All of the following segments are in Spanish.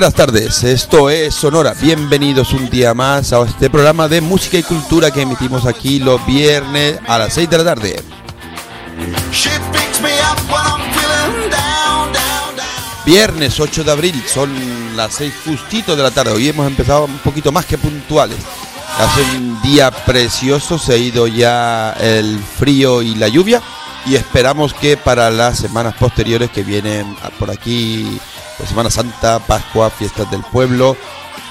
buenas tardes, esto es Sonora. Bienvenidos un día más a este programa de música y cultura que emitimos aquí los viernes a las 6 de la tarde. Viernes 8 de abril, son las 6 justito de la tarde. Hoy hemos empezado un poquito más que puntuales. Hace un día precioso, se ha ido ya el frío y la lluvia y esperamos que para las semanas posteriores que vienen por aquí, Semana Santa, Pascua, fiestas del pueblo,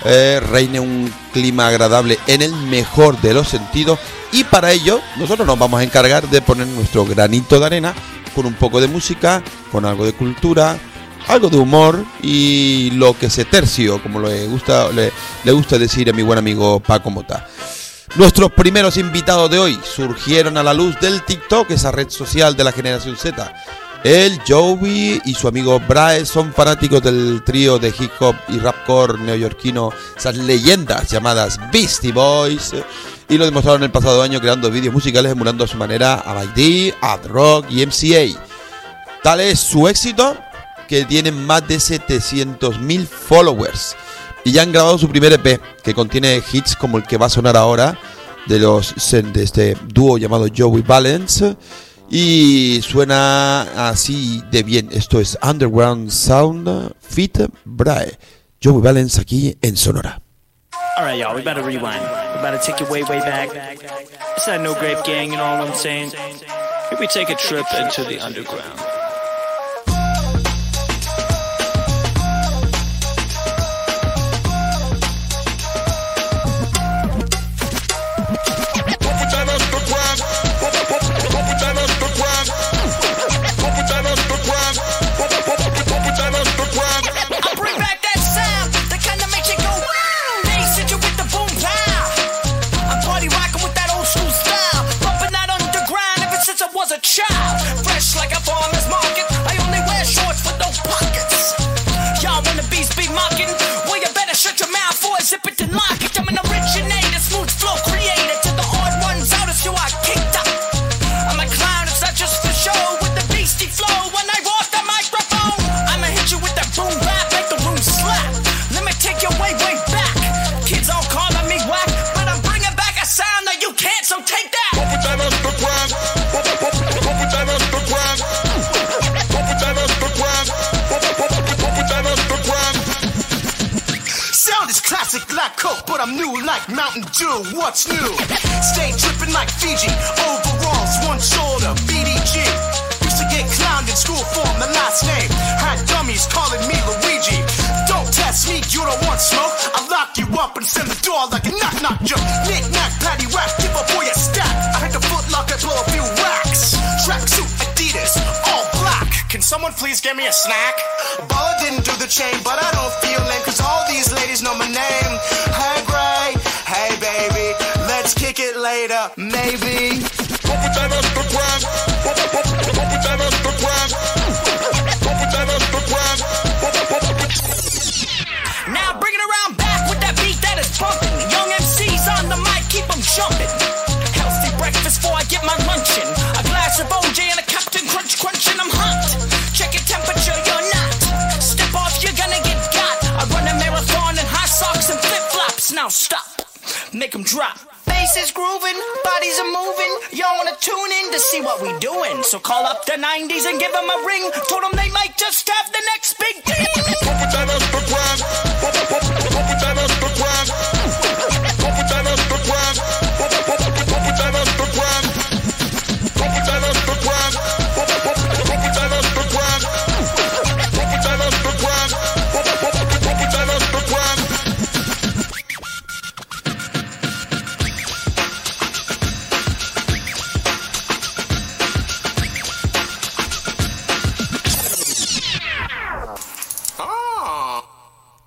eh, reine un clima agradable en el mejor de los sentidos y para ello nosotros nos vamos a encargar de poner nuestro granito de arena con un poco de música, con algo de cultura, algo de humor y lo que se tercio, como le gusta, le, le gusta decir a mi buen amigo Paco Mota. Nuestros primeros invitados de hoy surgieron a la luz del TikTok, esa red social de la generación Z. El Joey y su amigo Brae son fanáticos del trío de hip hop y rapcore neoyorquino, esas leyendas llamadas Beastie Boys, y lo demostraron el pasado año creando vídeos musicales emulando a su manera a By Ad Rock y MCA. Tal es su éxito que tienen más de 700.000 followers y ya han grabado su primer EP que contiene hits como el que va a sonar ahora de los de este dúo llamado Joey Balance y suena así de bien. Esto es Underground Sound Fit Brae. Joey Balance aquí en Sonora. All right, y'all, we better rewind. We better take it way, way back. It's that No Grape Gang, you know what I'm saying? Maybe take a trip into the underground. But I'm new like Mountain Dew. What's new? Stay tripping like Fiji. Overalls, one shoulder, BDG. Used to get clowned in school for my last name. Had dummies calling me Luigi. Don't test me, you don't want smoke. I'll lock you up and send the door like a knock knock joke. Knick knack, patty whack, give a boy a stack. I hit the foot locker, blow a few racks. Tracksuit, Adidas. Can someone please get me a snack? Baller didn't do the chain, but I don't feel lame, cause all these ladies know my name. Hey, Gray, hey, baby, let's kick it later, maybe. Now bring it around back with that beat that is bumping. Young MCs on the mic, keep 'em jumping. Healthy breakfast before I get my luncheon. A glass of OJ and a Now stop, make 'em drop. Bass is grooving, bodies are moving. Y'all wanna tune in to see what we doing. So call up the 90s and give 'em a ring. Told 'em they might just have the next big thing.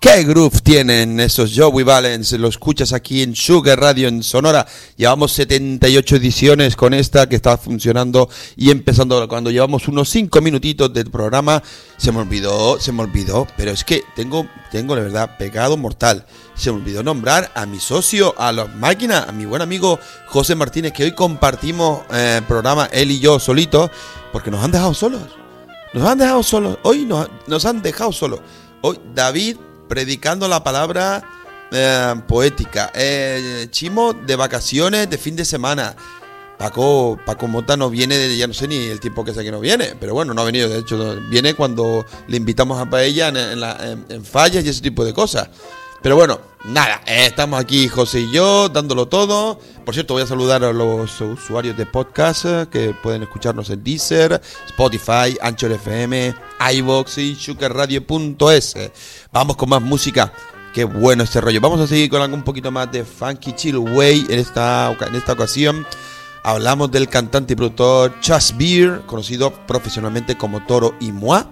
¿Qué groove tienen esos Joey Valens? Lo escuchas aquí en Sugar Radio en Sonora. Llevamos 78 ediciones con esta que está funcionando y empezando cuando llevamos unos 5 minutitos del programa. Se me olvidó, se me olvidó, pero es que tengo, tengo la verdad pecado mortal. Se me olvidó nombrar a mi socio, a las máquinas, a mi buen amigo José Martínez, que hoy compartimos eh, programa él y yo solitos, porque nos han dejado solos. Nos han dejado solos. Hoy nos, nos han dejado solos. Hoy David predicando la palabra eh, poética. Eh, Chimo de vacaciones de fin de semana. Paco, Paco Mota no viene, de, ya no sé ni el tiempo que sé que no viene, pero bueno, no ha venido, de hecho, viene cuando le invitamos a paella en, en, la- en- en fallas y ese tipo de cosas. Pero bueno, nada, eh, estamos aquí José y yo dándolo todo. Por cierto, voy a saludar a los usuarios de podcast eh, que pueden escucharnos en Deezer, Spotify, Anchor FM, iVoox y sugarradio.es. Vamos con más música. Qué bueno este rollo. Vamos a seguir con algo un poquito más de Funky Chill Way en esta, en esta ocasión. Hablamos del cantante y productor Chas Beer, conocido profesionalmente como Toro y Moi,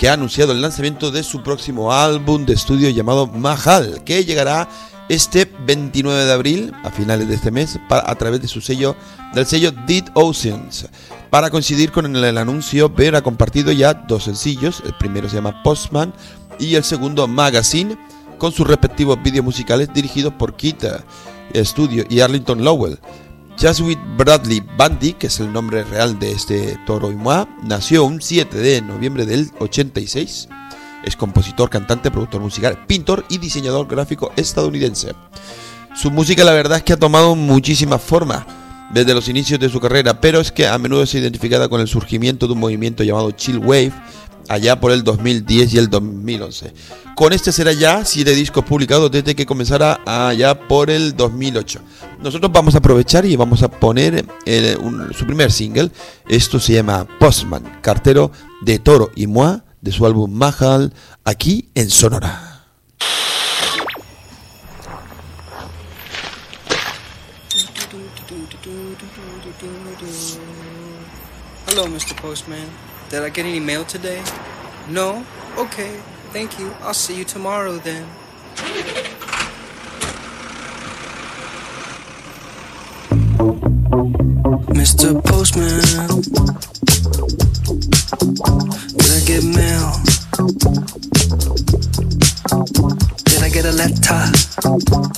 que ha anunciado el lanzamiento de su próximo álbum de estudio llamado Mahal, que llegará este 29 de abril, a finales de este mes, pa- a través de su sello, del sello Dead Oceans. Para coincidir con el, anuncio, Beer ha compartido ya dos sencillos, el primero se llama Postman y el segundo Magazine, con sus respectivos vídeos musicales dirigidos por Kita Studio y Arlington Lowell. Jaswit Bradley Bundy, que es el nombre real de este toro y moi, nació un 7 de noviembre del 86. Es compositor, cantante, productor musical, pintor y diseñador gráfico estadounidense. Su música la verdad es que ha tomado muchísimas formas desde los inicios de su carrera, pero es que a menudo es identificada con el surgimiento de un movimiento llamado Chill Wave allá por el 2010 y el 2011. Con este será ya siete discos publicados desde que comenzara allá por el 2008. Nosotros vamos a aprovechar y vamos a poner eh, su primer single. Esto se llama Postman, cartero de Toro y Moi, de su álbum Mahal, aquí en Sonora. Hello, Mr. Postman. Did I get any mail today? No? Okay, thank you. I'll see you tomorrow then. Mr. Postman, did I get mail? Did I get a letter?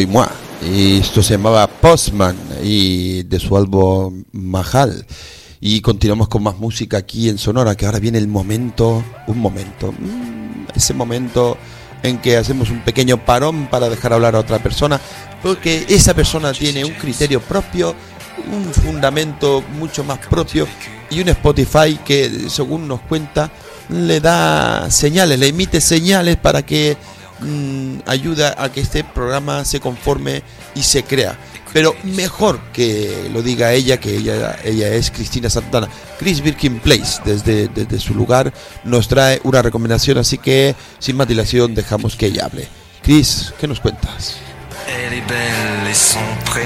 Y Moi. Y esto se llamaba Postman y de su álbum Mahal. Y continuamos con más música aquí en Sonora, que ahora viene el momento, un momento, mm, ese momento en que hacemos un pequeño parón para dejar hablar a otra persona, porque esa persona tiene un criterio propio, un fundamento mucho más propio y un Spotify que, según nos cuenta, le da señales, le emite señales para que mm, ayuda a que este programa se conforme y se crea. Pero mejor que lo diga ella, que ella, ella es Cristina Santana. Chris Birkin Place, desde, desde su lugar, nos trae una recomendación, así que sin más dilación dejamos que ella hable. Chris, ¿qué nos cuentas?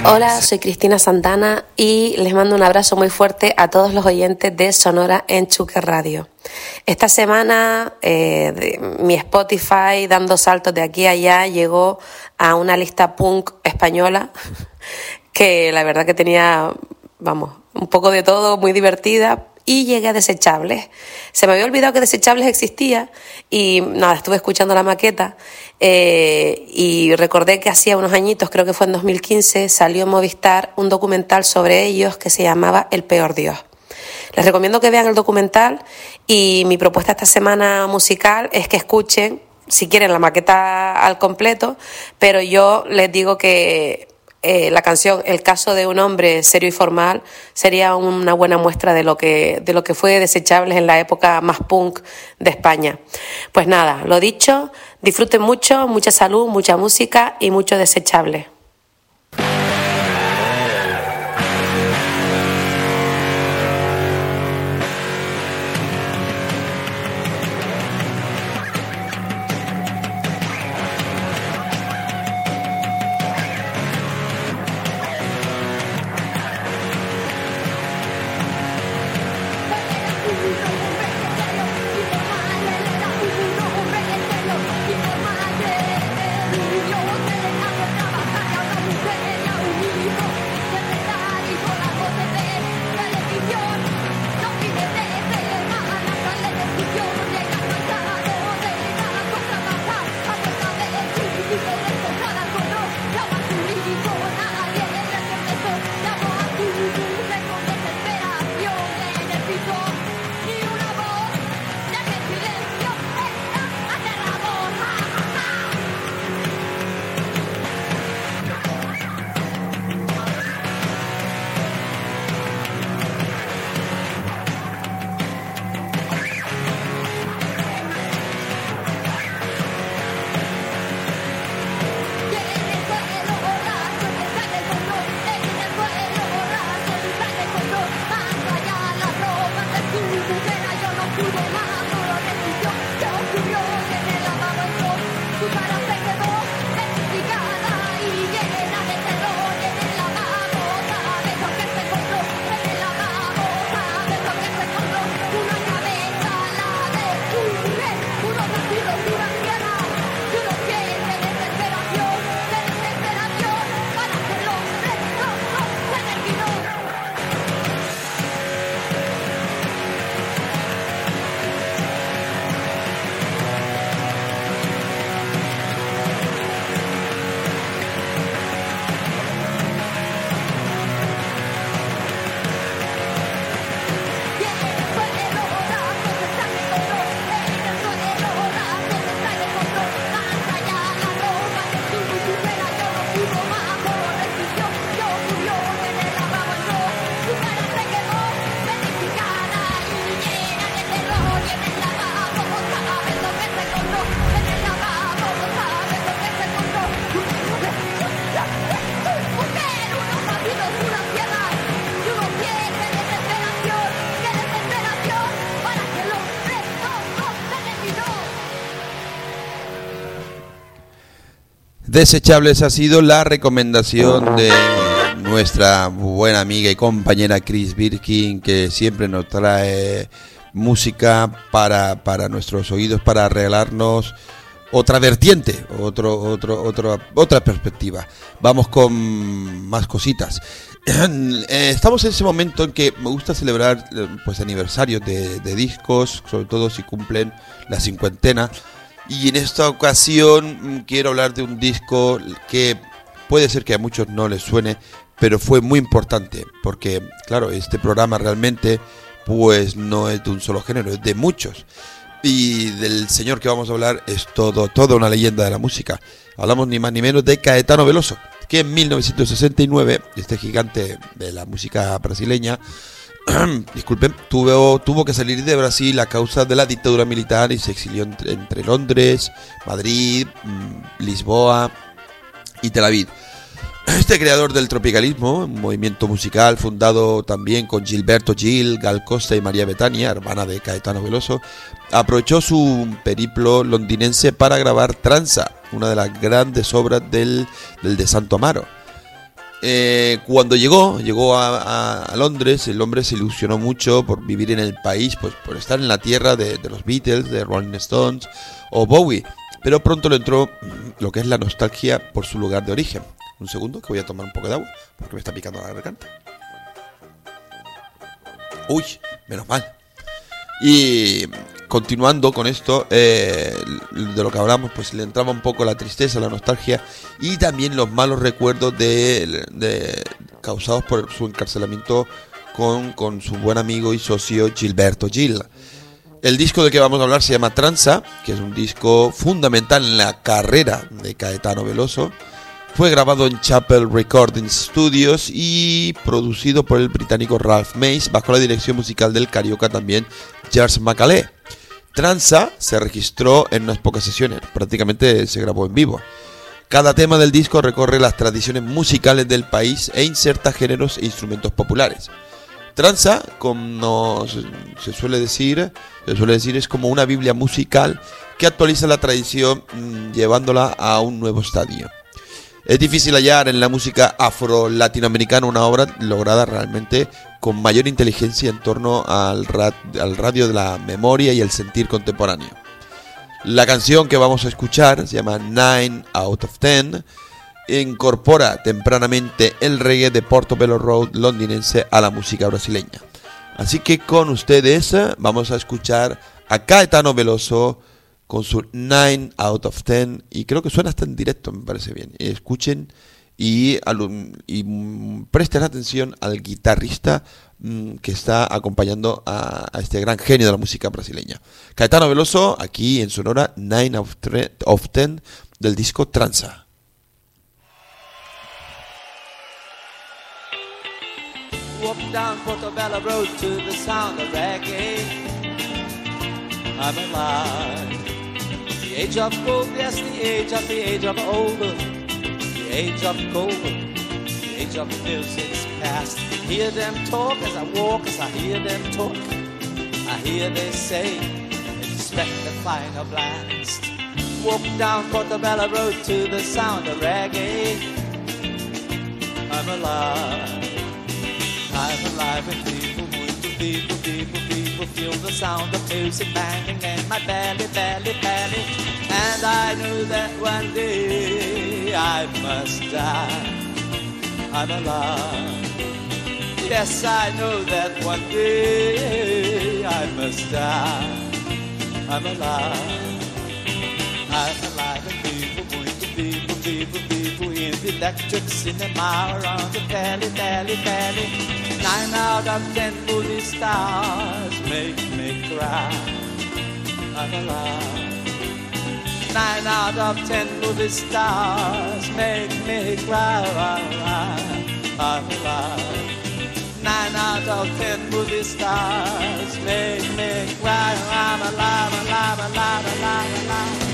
Hola, soy Cristina Santana y les mando un abrazo muy fuerte a todos los oyentes de Sonora en Chuque Radio. Esta semana eh, de- mi Spotify dando saltos de aquí a allá llegó a una lista punk española que la verdad que tenía, vamos, un poco de todo, muy divertida. Y llegué a Desechables. Se me había olvidado que Desechables existía y nada, estuve escuchando la maqueta eh, y recordé que hacía unos añitos, creo que fue en 2015, salió en Movistar un documental sobre ellos que se llamaba El Peor Dios. Les recomiendo que vean el documental y mi propuesta esta semana musical es que escuchen, si quieren, la maqueta al completo, pero yo les digo que eh, la canción El caso de un hombre serio y formal sería una buena muestra de lo que, de lo que fue Desechables en la época más punk de España. Pues nada, lo dicho, disfruten mucho, mucha salud, mucha música y mucho Desechable. Desechables ha sido la recomendación de nuestra buena amiga y compañera Chris Birkin, que siempre nos trae música para, para nuestros oídos, para regalarnos otra vertiente, otro, otro, otro, otra perspectiva. Vamos con más cositas. Eh, Estamos en ese momento en que me gusta celebrar eh, pues aniversarios de, de discos, sobre todo si cumplen la cincuentena. Y en esta ocasión mm, quiero hablar de un disco que puede ser que a muchos no les suene, pero fue muy importante, porque claro, este programa realmente pues no es de un solo género, es de muchos. Y del señor que vamos a hablar es todo, toda una leyenda de la música. Hablamos ni más ni menos de Caetano Veloso, que en 1969, este gigante de la música brasileña, disculpen, tuvo, tuvo que salir de Brasil a causa de la dictadura militar y se exilió entre, Londres, Madrid, mm, Lisboa y Tel Aviv. Este creador del tropicalismo, un movimiento musical fundado también con Gilberto Gil, Gal Costa y María Betania, hermana de Caetano Veloso, aprovechó su periplo londinense para grabar Tranza, una de las grandes obras del de Santo Amaro. Eh, cuando llegó, llegó a, Londres, el hombre se ilusionó mucho por vivir en el país, pues por estar en la tierra de, de los Beatles, de Rolling Stones o Bowie. Pero pronto le entró lo que es la nostalgia por su lugar de origen. Un segundo, que voy a tomar un poco de agua, porque me está picando la garganta. Uy, menos mal. Y continuando con esto, eh, de lo que hablamos, pues le entraba un poco la tristeza, la nostalgia y también los malos recuerdos de, causados por su encarcelamiento con, con su buen amigo y socio Gilberto Gil. El disco del que vamos a hablar se llama Tranza, que es un disco fundamental en la carrera de Caetano Veloso. Fue grabado en Chapel Recording Studios y producido por el británico Ralph Mays bajo la dirección musical del carioca también George Macalé. Tranza se registró en unas pocas sesiones, prácticamente se grabó en vivo. Cada tema del disco recorre las tradiciones musicales del país e inserta géneros e instrumentos populares. Tranza, como se, suele decir, se suele decir, es como una Biblia musical que actualiza la tradición mm, llevándola a un nuevo estadio. Es difícil hallar en la música afro-latinoamericana una obra lograda realmente con mayor inteligencia en torno al, al radio de la memoria y el sentir contemporáneo. La canción que vamos a escuchar se llama Nine Out of Ten. Incorpora tempranamente el reggae de Portobello Road londinense a la música brasileña. Así que con ustedes eh, vamos a escuchar a Caetano Veloso con su 9 out of 10 y creo que suena hasta en directo, me parece bien. Escuchen y, y, presten atención al guitarrista mm, que está acompañando a, este gran genio de la música brasileña. Caetano Veloso, aquí en Sonora, 9 of 3 of 10 del disco Tranza. Age of gold, the age of music's past. I Hear them talk as I walk, as I hear them talk. I hear they say, expect the final blast. Walk down Portobello Road to the sound of reggae. I'm alive. I'm alive muito people, people, people feel the sound of music banging in my belly, belly, belly. And I knew that one day I must die. I'm alive. Yes, I know that one day I must die. I'm alive. I'm alive and people, people, people, people electric cinema around the belly, belly, belly. Nine out of ten movie stars make me cry. I'm alive. Nine out of ten movie stars make me cry. I'm alive. Nine out of ten movie stars make me cry. I'm alive, alive, alive, alive, alive,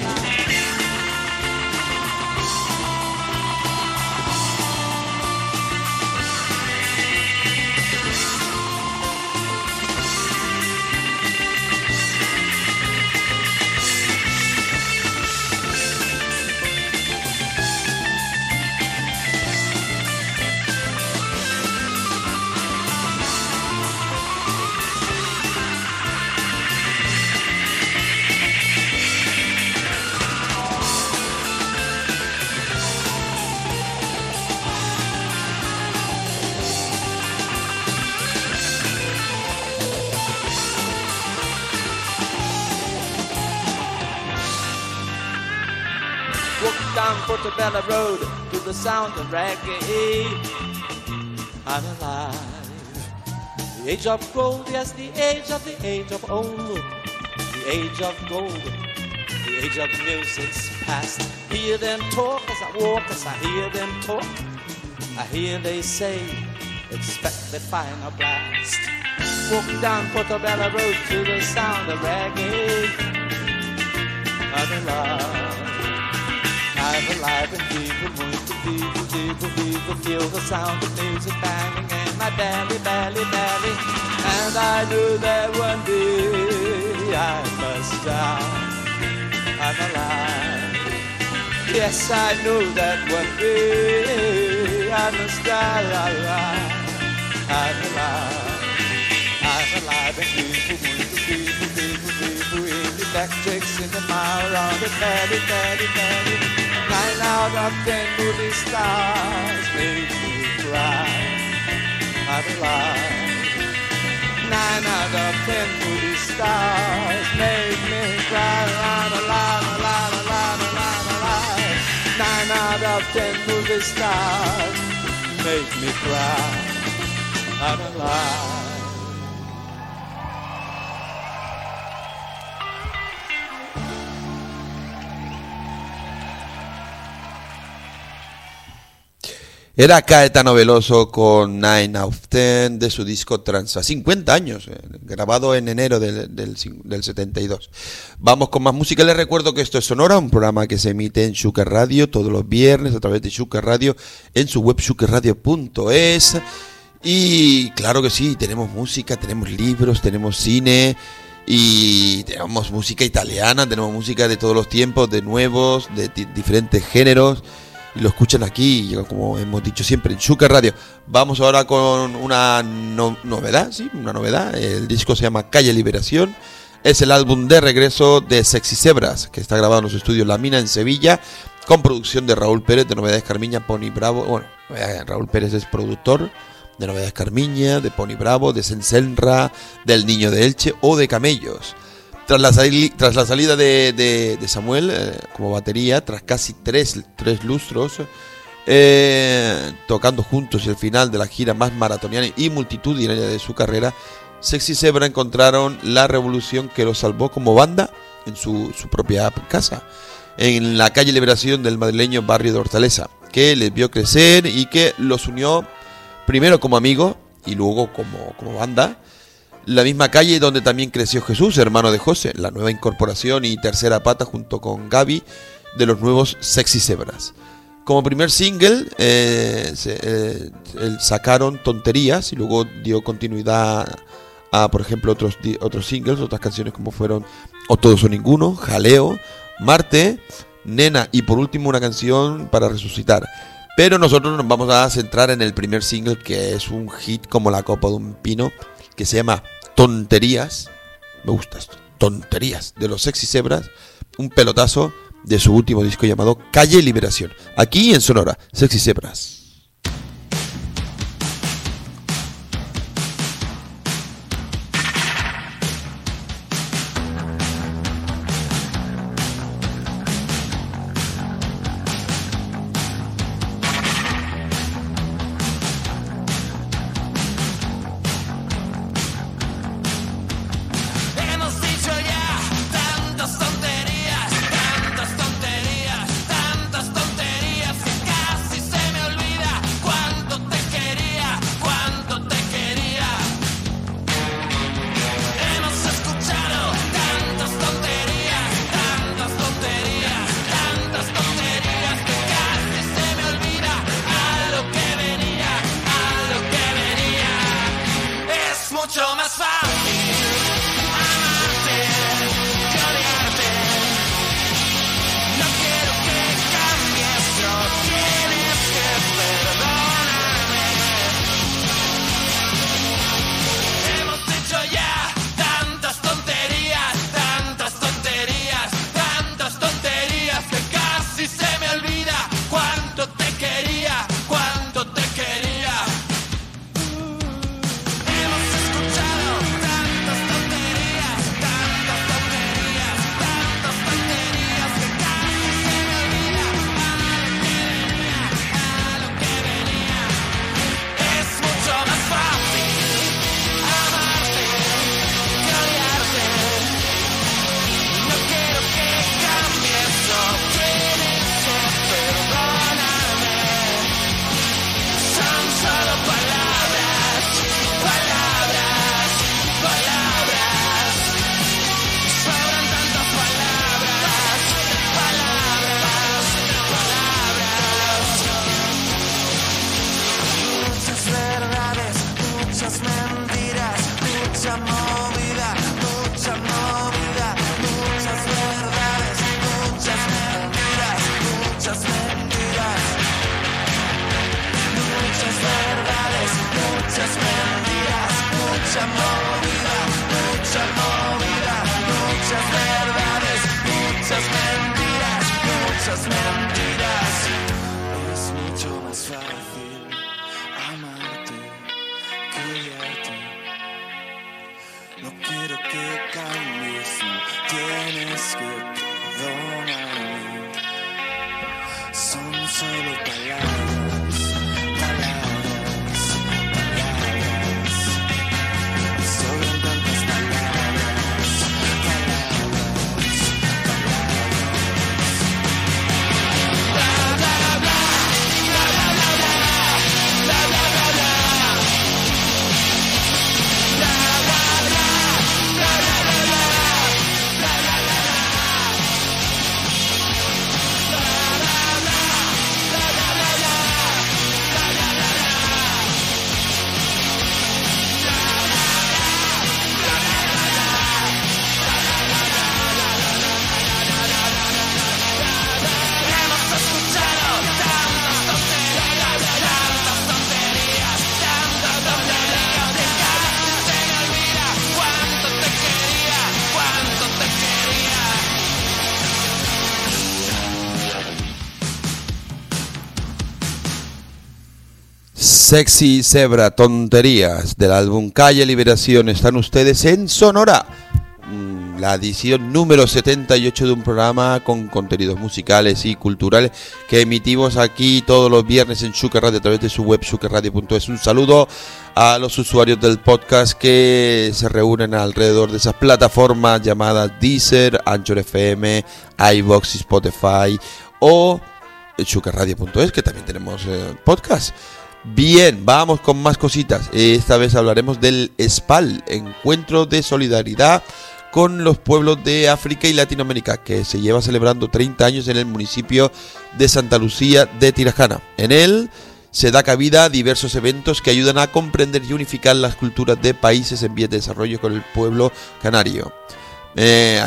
Portobello Road to the sound of reggae. I'm alive. The age of gold, yes, the age of the age of old. The age of gold, the age of music's past. Hear them talk as I walk, as I hear them talk. I hear they say, expect the final blast. Walk down Portobello Road to the sound of reggae. I'm alive. I'm alive and vivo, muito vivo, vivo, vivo. Feel the sound of music banging in my belly, belly, belly. And I knew that one day I must die. I'm alive. Yes, I knew that one day I must die. I'm alive. I'm alive and vivo, muito vivo, vivo, vivo. The in the mile round the belly, belly, belly. Nine out of ten movie stars make me cry. I'm alive. Nine out of ten movie stars make me cry. I'm alive, alive, alive, alive, alive. Nine out of ten movie stars make me cry. I'm alive. Era Caetano Veloso con Nine of Ten de su disco Transa. 50 años, eh, grabado en enero del, del, del 72. Vamos con más música. Les recuerdo que esto es Sonora, un programa que se emite en Shuker Radio todos los viernes a través de Shuker Radio en su web shukerradio.es. Y claro que sí, tenemos música, tenemos libros, tenemos cine y tenemos música italiana, tenemos música de todos los tiempos, de nuevos, de di- diferentes géneros y lo escuchan aquí, como hemos dicho siempre, en Shuka Radio. Vamos ahora con una no- novedad, sí, una novedad. El disco se llama Calle Liberación. Es el álbum de regreso de Sexy Zebras, que está grabado en los estudios La Mina en Sevilla, con producción de Raúl Pérez de Novedades Carmiña, Pony Bravo. Bueno, eh, Raúl Pérez es productor de Novedades Carmiña, de Pony Bravo, de Sensenra, del Niño de Elche o de Camellos. Tras la, tras la salida de, de- Samuel eh, como batería, tras casi tres, tres lustros, eh, tocando juntos el final de la gira más maratoniana y multitudinaria de su carrera, Sexy Zebra encontraron la revolución que los salvó como banda en su, su propia casa, en la calle Liberación del madrileño barrio de Hortaleza, que les vio crecer y que los unió primero como amigos y luego como, como banda. La misma calle donde también creció Jesús, hermano de José, la nueva incorporación y tercera pata junto con Gaby de los nuevos Sexy Zebras. Como primer single eh, eh, sacaron Tonterías y luego dio continuidad a, por ejemplo, otros, otros singles, otras canciones como fueron O Todos o Ninguno, Jaleo, Marte, Nena y por último una canción para resucitar. Pero nosotros nos vamos a centrar en el primer single que es un hit como la copa de un pino que se llama Tonterías. Me gusta esto. Tonterías de los Sexy Zebras. Un pelotazo de su último disco llamado Calle Liberación. Aquí en Sonora, Sexy Zebras. Sexy Zebra, tonterías del álbum Calle Liberación. Están ustedes en Sonora, Mm, la edición número 78 de un programa con contenidos musicales y culturales que emitimos aquí todos los viernes en Shuker Radio a través de su web shukerradio.es. Un saludo a los usuarios del podcast que se reúnen alrededor de esas plataformas llamadas Deezer, Anchor FM, iVox, Spotify o shukerradio.es que también tenemos eh, podcast. Bien, vamos con más cositas. Esta vez hablaremos del SPAL, Encuentro de Solidaridad con los pueblos de África y Latinoamérica, que se lleva celebrando 30 años en el municipio de Santa Lucía de Tirajana. En él se da cabida a diversos eventos que ayudan a comprender y unificar las culturas de países en vías de desarrollo con el pueblo canario. Eh,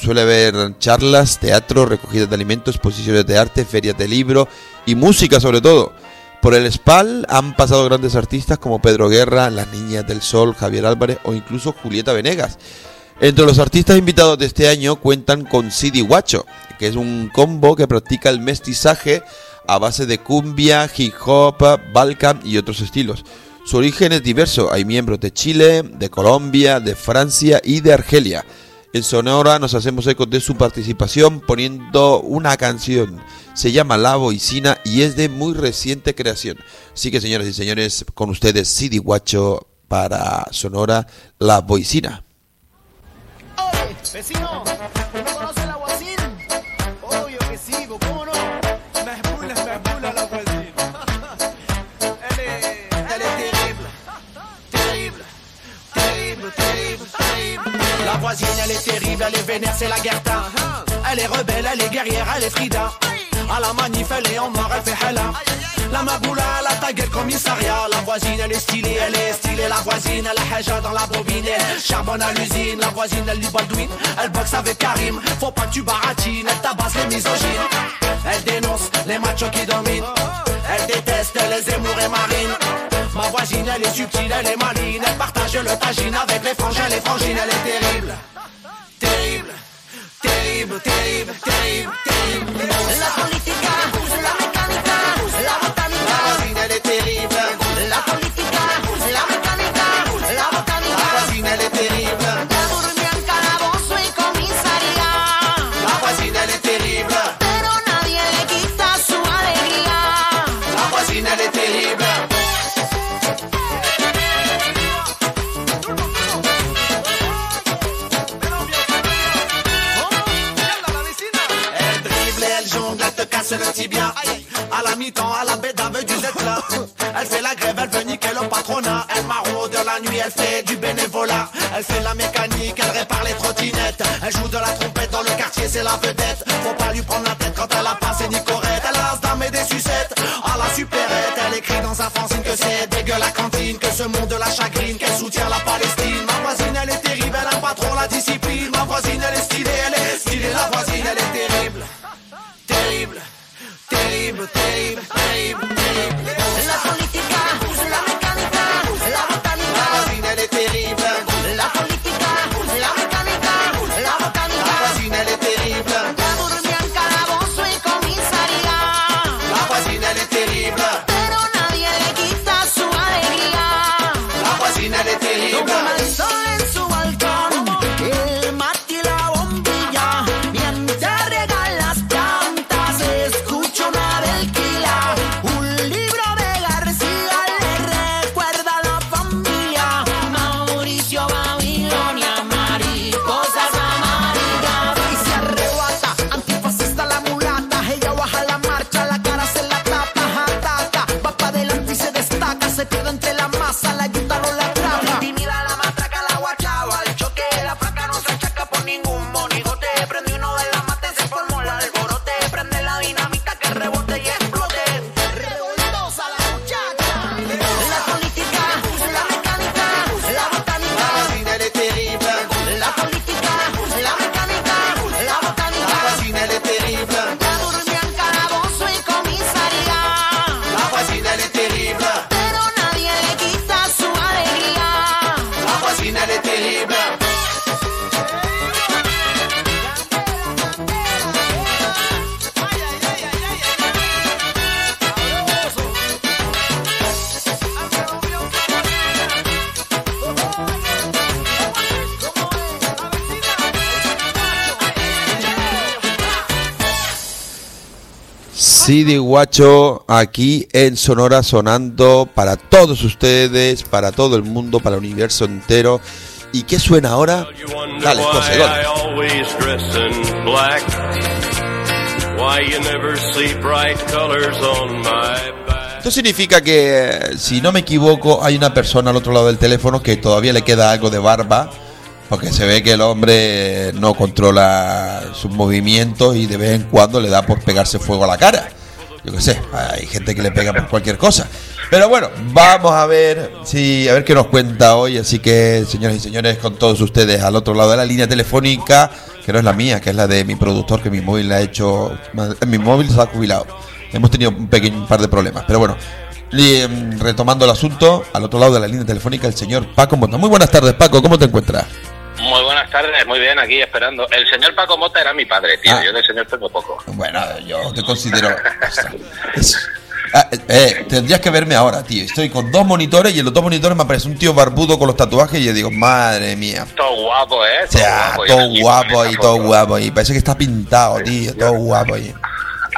suele haber charlas, teatro, recogidas de alimentos, exposiciones de arte, ferias de libro y música sobre todo. Por el SPAL han pasado grandes artistas como Pedro Guerra, Las Niñas del Sol, Javier Álvarez o incluso Julieta Venegas. Entre los artistas invitados de este año cuentan con Sidi Guacho, que es un combo que practica el mestizaje a base de cumbia, hip hop, balkan y otros estilos. Su origen es diverso, hay miembros de Chile, de Colombia, de Francia y de Argelia. En Sonora nos hacemos eco de su participación poniendo una canción. Se llama La Boicina y es de muy reciente creación. Así que señoras y señores, con ustedes Sidi Guacho para Sonora La Boicina. Vecino, elle est terrible, elle est vénère, c'est la Gerta. Elle est rebelle, elle est guerrière, elle est Frida. À la manif, elle est en noir, elle fait Hella. La maboula, elle a ta gueule commissariat. La voisine, elle est stylée, elle est stylée. La voisine, elle a haja dans la bobine. Elle charbonne à l'usine. La voisine, elle lit Baldwin. Elle boxe avec Karim. Faut pas que tu baratines. Elle tabasse les misogynes. Elle dénonce les machos qui dominent. Elle déteste les émours et marines. Ma voisine, elle est subtile, elle est maline. Elle partage le tagine avec les frangins, les frangines. Elle est terrible. Terrible. Terrible, terrible, terrible, terrible. La política, la mecánica, la botánica. La elle est terrible. cassé le tibia. À la mi-temps, à la bête veut du être. Elle fait la grève, elle veut niquer le patronat. Elle maraude la nuit, elle fait du bénévolat. Elle fait la mécanique, elle répare les trottinettes. Elle joue de la trompette dans le quartier, c'est la vedette. Faut pas lui prendre la tête quand elle a passé Nicorette. Elle a dame et des sucettes à la supérette. Elle écrit dans sa fanzine que c'est dégueu la cantine, que ce monde la chagrine, qu'elle soutient la Palestine. Ma voisine, elle est terrible, elle a pas trop la discipline. Ma voisine, elle est stylée, elle est stylée, la voisine, elle est terrible. quedo entre la masa, la de guacho aquí en Sonora sonando para todos ustedes, para todo el mundo, para el universo entero. ¿Y qué suena ahora? Dale, back. Esto significa que, eh, si no me equivoco, hay una persona al otro lado del teléfono que todavía le queda algo de barba, porque se ve que el hombre no controla sus movimientos y de vez en cuando le da por pegarse fuego a la cara. Yo qué sé, hay gente que le pega por cualquier cosa. Pero bueno, vamos a ver si a ver qué nos cuenta hoy. Así que, señoras y señores, con todos ustedes al otro lado de la línea telefónica, que no es la mía, que es la de mi productor, que mi móvil ha hecho, mi móvil se ha jubilado. Hemos tenido un pequeño par de problemas, pero bueno. Em, retomando el asunto, al otro lado de la línea telefónica, el señor Paco Mota. Muy buenas tardes, Paco, ¿cómo te encuentras? Muy buenas tardes, muy bien, aquí esperando. El señor Paco Mota era mi padre, tío. Ah. Yo del señor tengo poco. Bueno, yo te considero. es- Ah, eh, eh, tendrías que verme ahora, tío. Estoy con dos monitores y en los dos monitores me aparece un tío barbudo con los tatuajes y yo digo, madre mía. Todo guapo, ¿eh? O sea, guapo, todo y guapo y todo guapo y parece que está pintado, tío, todo guapo y.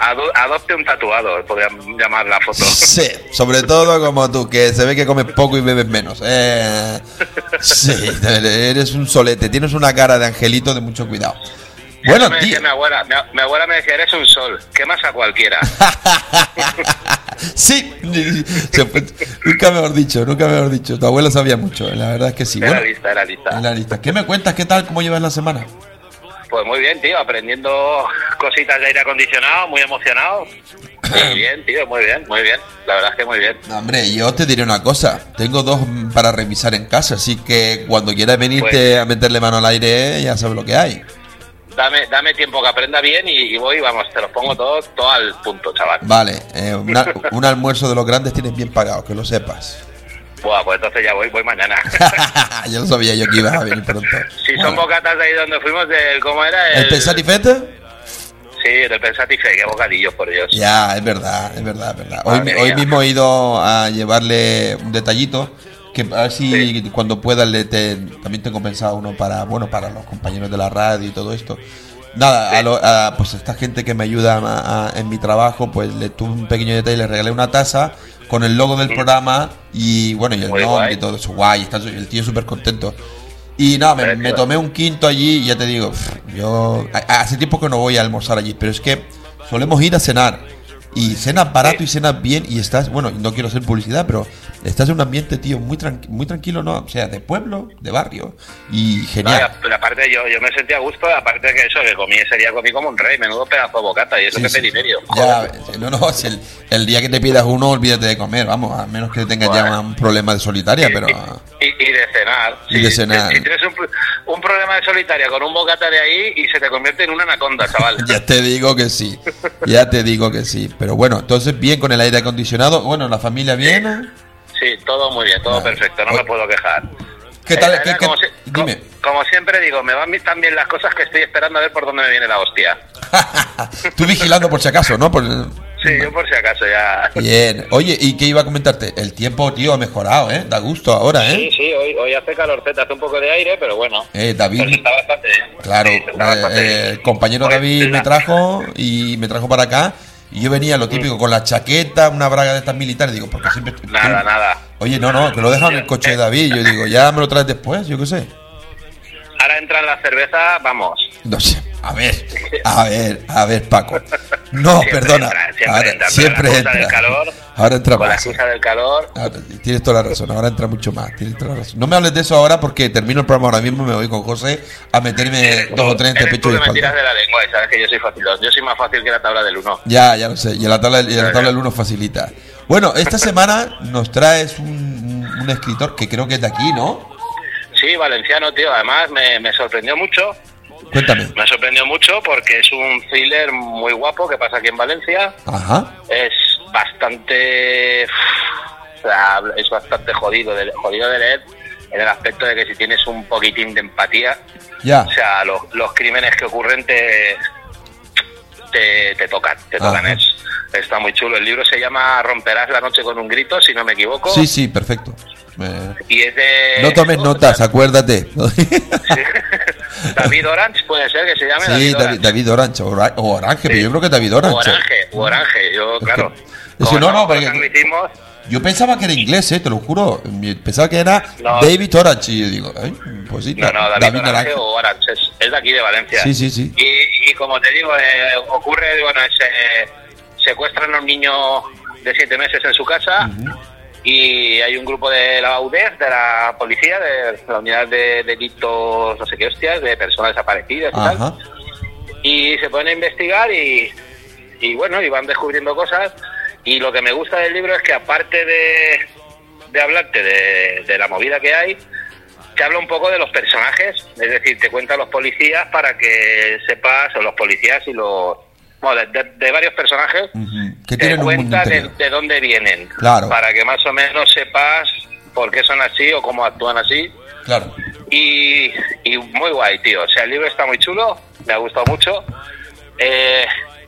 Ado- adopte un tatuado, podrían llamar la foto. Sí, sobre todo como tú, que se ve que comes poco y bebes menos. Eh, sí, eres un solete, tienes una cara de angelito de mucho cuidado. Bueno, me tío. mi abuela, mi, abuela me decía, eres un sol, quemas a cualquiera. sí, nunca mejor dicho, nunca mejor dicho. Tu abuela sabía mucho, la verdad es que sí. era Bueno, lista, era lista. en la lista. ¿Qué me cuentas? ¿Qué tal? ¿Cómo llevas la semana? Pues muy bien, tío, aprendiendo cositas de aire acondicionado, muy emocionado. Muy bien, tío, muy bien, muy bien. La verdad es que muy bien. No, Hombre, yo te diré una cosa. Tengo dos para revisar en casa, así que cuando quieras venirte Pues- a meterle mano al aire, ya sabes lo que hay. Dame, dame tiempo que aprenda bien y, y voy, vamos, te los pongo todo, todo al punto, chaval. Vale, eh, una- un almuerzo de los grandes tienes bien pagado, que lo sepas. Buah, pues entonces ya voy, voy mañana. ya lo sabía yo que ibas a venir pronto. Si son Bueno, bocatas de ahí donde fuimos, del, ¿cómo era? ¿El Pensatifete? Sí, del Pensatife, qué bocadillos, por Dios. Ya, es verdad, es verdad, es verdad. Hoy, Madre hoy mía. mismo he ido a llevarle un detallito que a ver si cuando pueda le te- también tengo pensado uno para bueno para los compañeros de la radio y todo esto. Nada, a, lo- a, pues esta gente que me ayuda a- a- en mi trabajo, pues le tuve un pequeño detalle, le regalé una taza con el logo del programa y bueno, y el Muy nombre guay. y todo eso, guay, está el tío súper contento. Y nada, me, me tomé un quinto allí y ya te digo, yo hace tiempo que no voy a almorzar allí, pero es que solemos ir a cenar. Y cenas barato y cenas bien y estás, bueno, no quiero hacer publicidad, pero estás en un ambiente, tío, muy, tranqui- muy tranquilo, ¿no? O sea, de pueblo, de barrio y No, y genial. a- pero aparte yo, yo me sentía a gusto, aparte que eso, que comí ese día comí como un rey, menudo pedazo de bocata, y eso Sí, que sí. pedí medio. Ya, no, no, si el, el día que te pidas uno, olvídate de comer, vamos, a menos que tengas ya Bueno. un problema de solitaria, pero... Y, y de cenar. Y de cenar. Si tienes un, un problema de solitaria con un bocata de ahí y se te convierte en una anaconda, chaval. Ya te digo que sí, ya te digo que sí. Pero bueno, entonces bien con el aire acondicionado. Bueno, la familia bien. Sí, todo muy bien, todo Vale. perfecto, no Oye, me puedo quejar. ¿Qué tal? Eh, ¿Qué- si- dime. co- como siempre digo, me van tan bien las cosas que estoy esperando a ver por dónde me viene la hostia. Tú vigilando por si acaso, ¿no? Por- Sí, yo por si acaso ya... Bien. Oye, ¿y qué iba a comentarte? El tiempo, tío, ha mejorado, ¿eh? Da gusto ahora, Sí, ¿eh? sí, hoy, hoy hace calorceta, hace un poco de aire, pero bueno. Eh, David, Pero está bastante bien. claro, Sí, está bastante eh, el compañero Oye, David me trajo y me trajo para acá. Y yo venía lo típico, con la chaqueta, una braga de estas militares. Digo, porque siempre. Nada, nada. Oye, no, no, que lo dejan en el coche de David. Yo digo, ya me lo traes después, yo qué sé. Ahora entra la cerveza, vamos. No sé, a ver, a ver, a ver, Paco. No, Siempre perdona. entra, siempre ahora, entra, siempre la entra. del calor, ahora entra Con la más. excusa del calor. Ahora, tienes toda la razón, ahora entra mucho más. Tienes toda la razón. No me hables de eso ahora porque termino el programa ahora mismo. Me voy con José a meterme dos o tres entre Eres pecho tú y me tiras de la lengua y sabes que yo soy fácil. Yo soy más fácil que la tabla del 1. Ya, ya lo sé. Y en la tabla, y en la tabla del 1 facilita. Bueno, esta semana nos traes un, un escritor que creo que es de aquí, ¿no? Sí, valenciano, tío. Además, me, me sorprendió mucho. Cuéntame. Me sorprendió mucho porque es un thriller muy guapo que pasa aquí en Valencia. Ajá. Es bastante. o sea, es bastante jodido de, jodido de leer en el aspecto de que si tienes un poquitín de empatía, Ya. o sea, los, los crímenes que ocurren te, te, te tocan, te tocan. Ajá. Es, está muy chulo. El libro se llama Romperás la noche con un grito, si no me equivoco. Sí, sí, perfecto. Me- Y es de. No tomes notas, acuérdate. David Orange puede ser que se llame Sí, David David, Orange. David Orange, o pero yo creo que David Orange. Orange, o Orange, yo, claro. Es que no, no, porque- Yo pensaba que era inglés, eh, te lo juro. Pensaba que era No. David Orange. Y yo digo, ay, pues sí, No, no, Da- David, Orange Orange. o Orange, es, es de aquí de Valencia. Sí, sí, sí. Y, y como te digo, eh, ocurre, bueno, se secuestran a un niño de siete meses en su casa y hay un grupo de la UDEF, de la policía, de la unidad de delitos, no sé qué hostias, de personas desaparecidas y tal. Y se ponen a investigar y, y bueno, y van descubriendo cosas. Y lo que me gusta del libro es que aparte de, de hablarte de, de la movida que hay, te habla un poco de los personajes, es decir, te cuenta los policías para que sepas, o los policías y los... Bueno, de, varios personajes. Que te cuenta de, de dónde vienen, Claro. para que más o menos sepas por qué son así o cómo actúan así. Claro. Y, y muy guay, tío. O sea, el libro está muy chulo, me ha gustado mucho. Eh,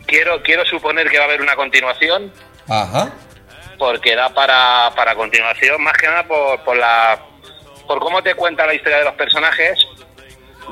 quiero, quiero suponer que va a haber una continuación, Ajá. porque da para, para continuación, más que nada por, por la por cómo te cuenta la historia de los personajes.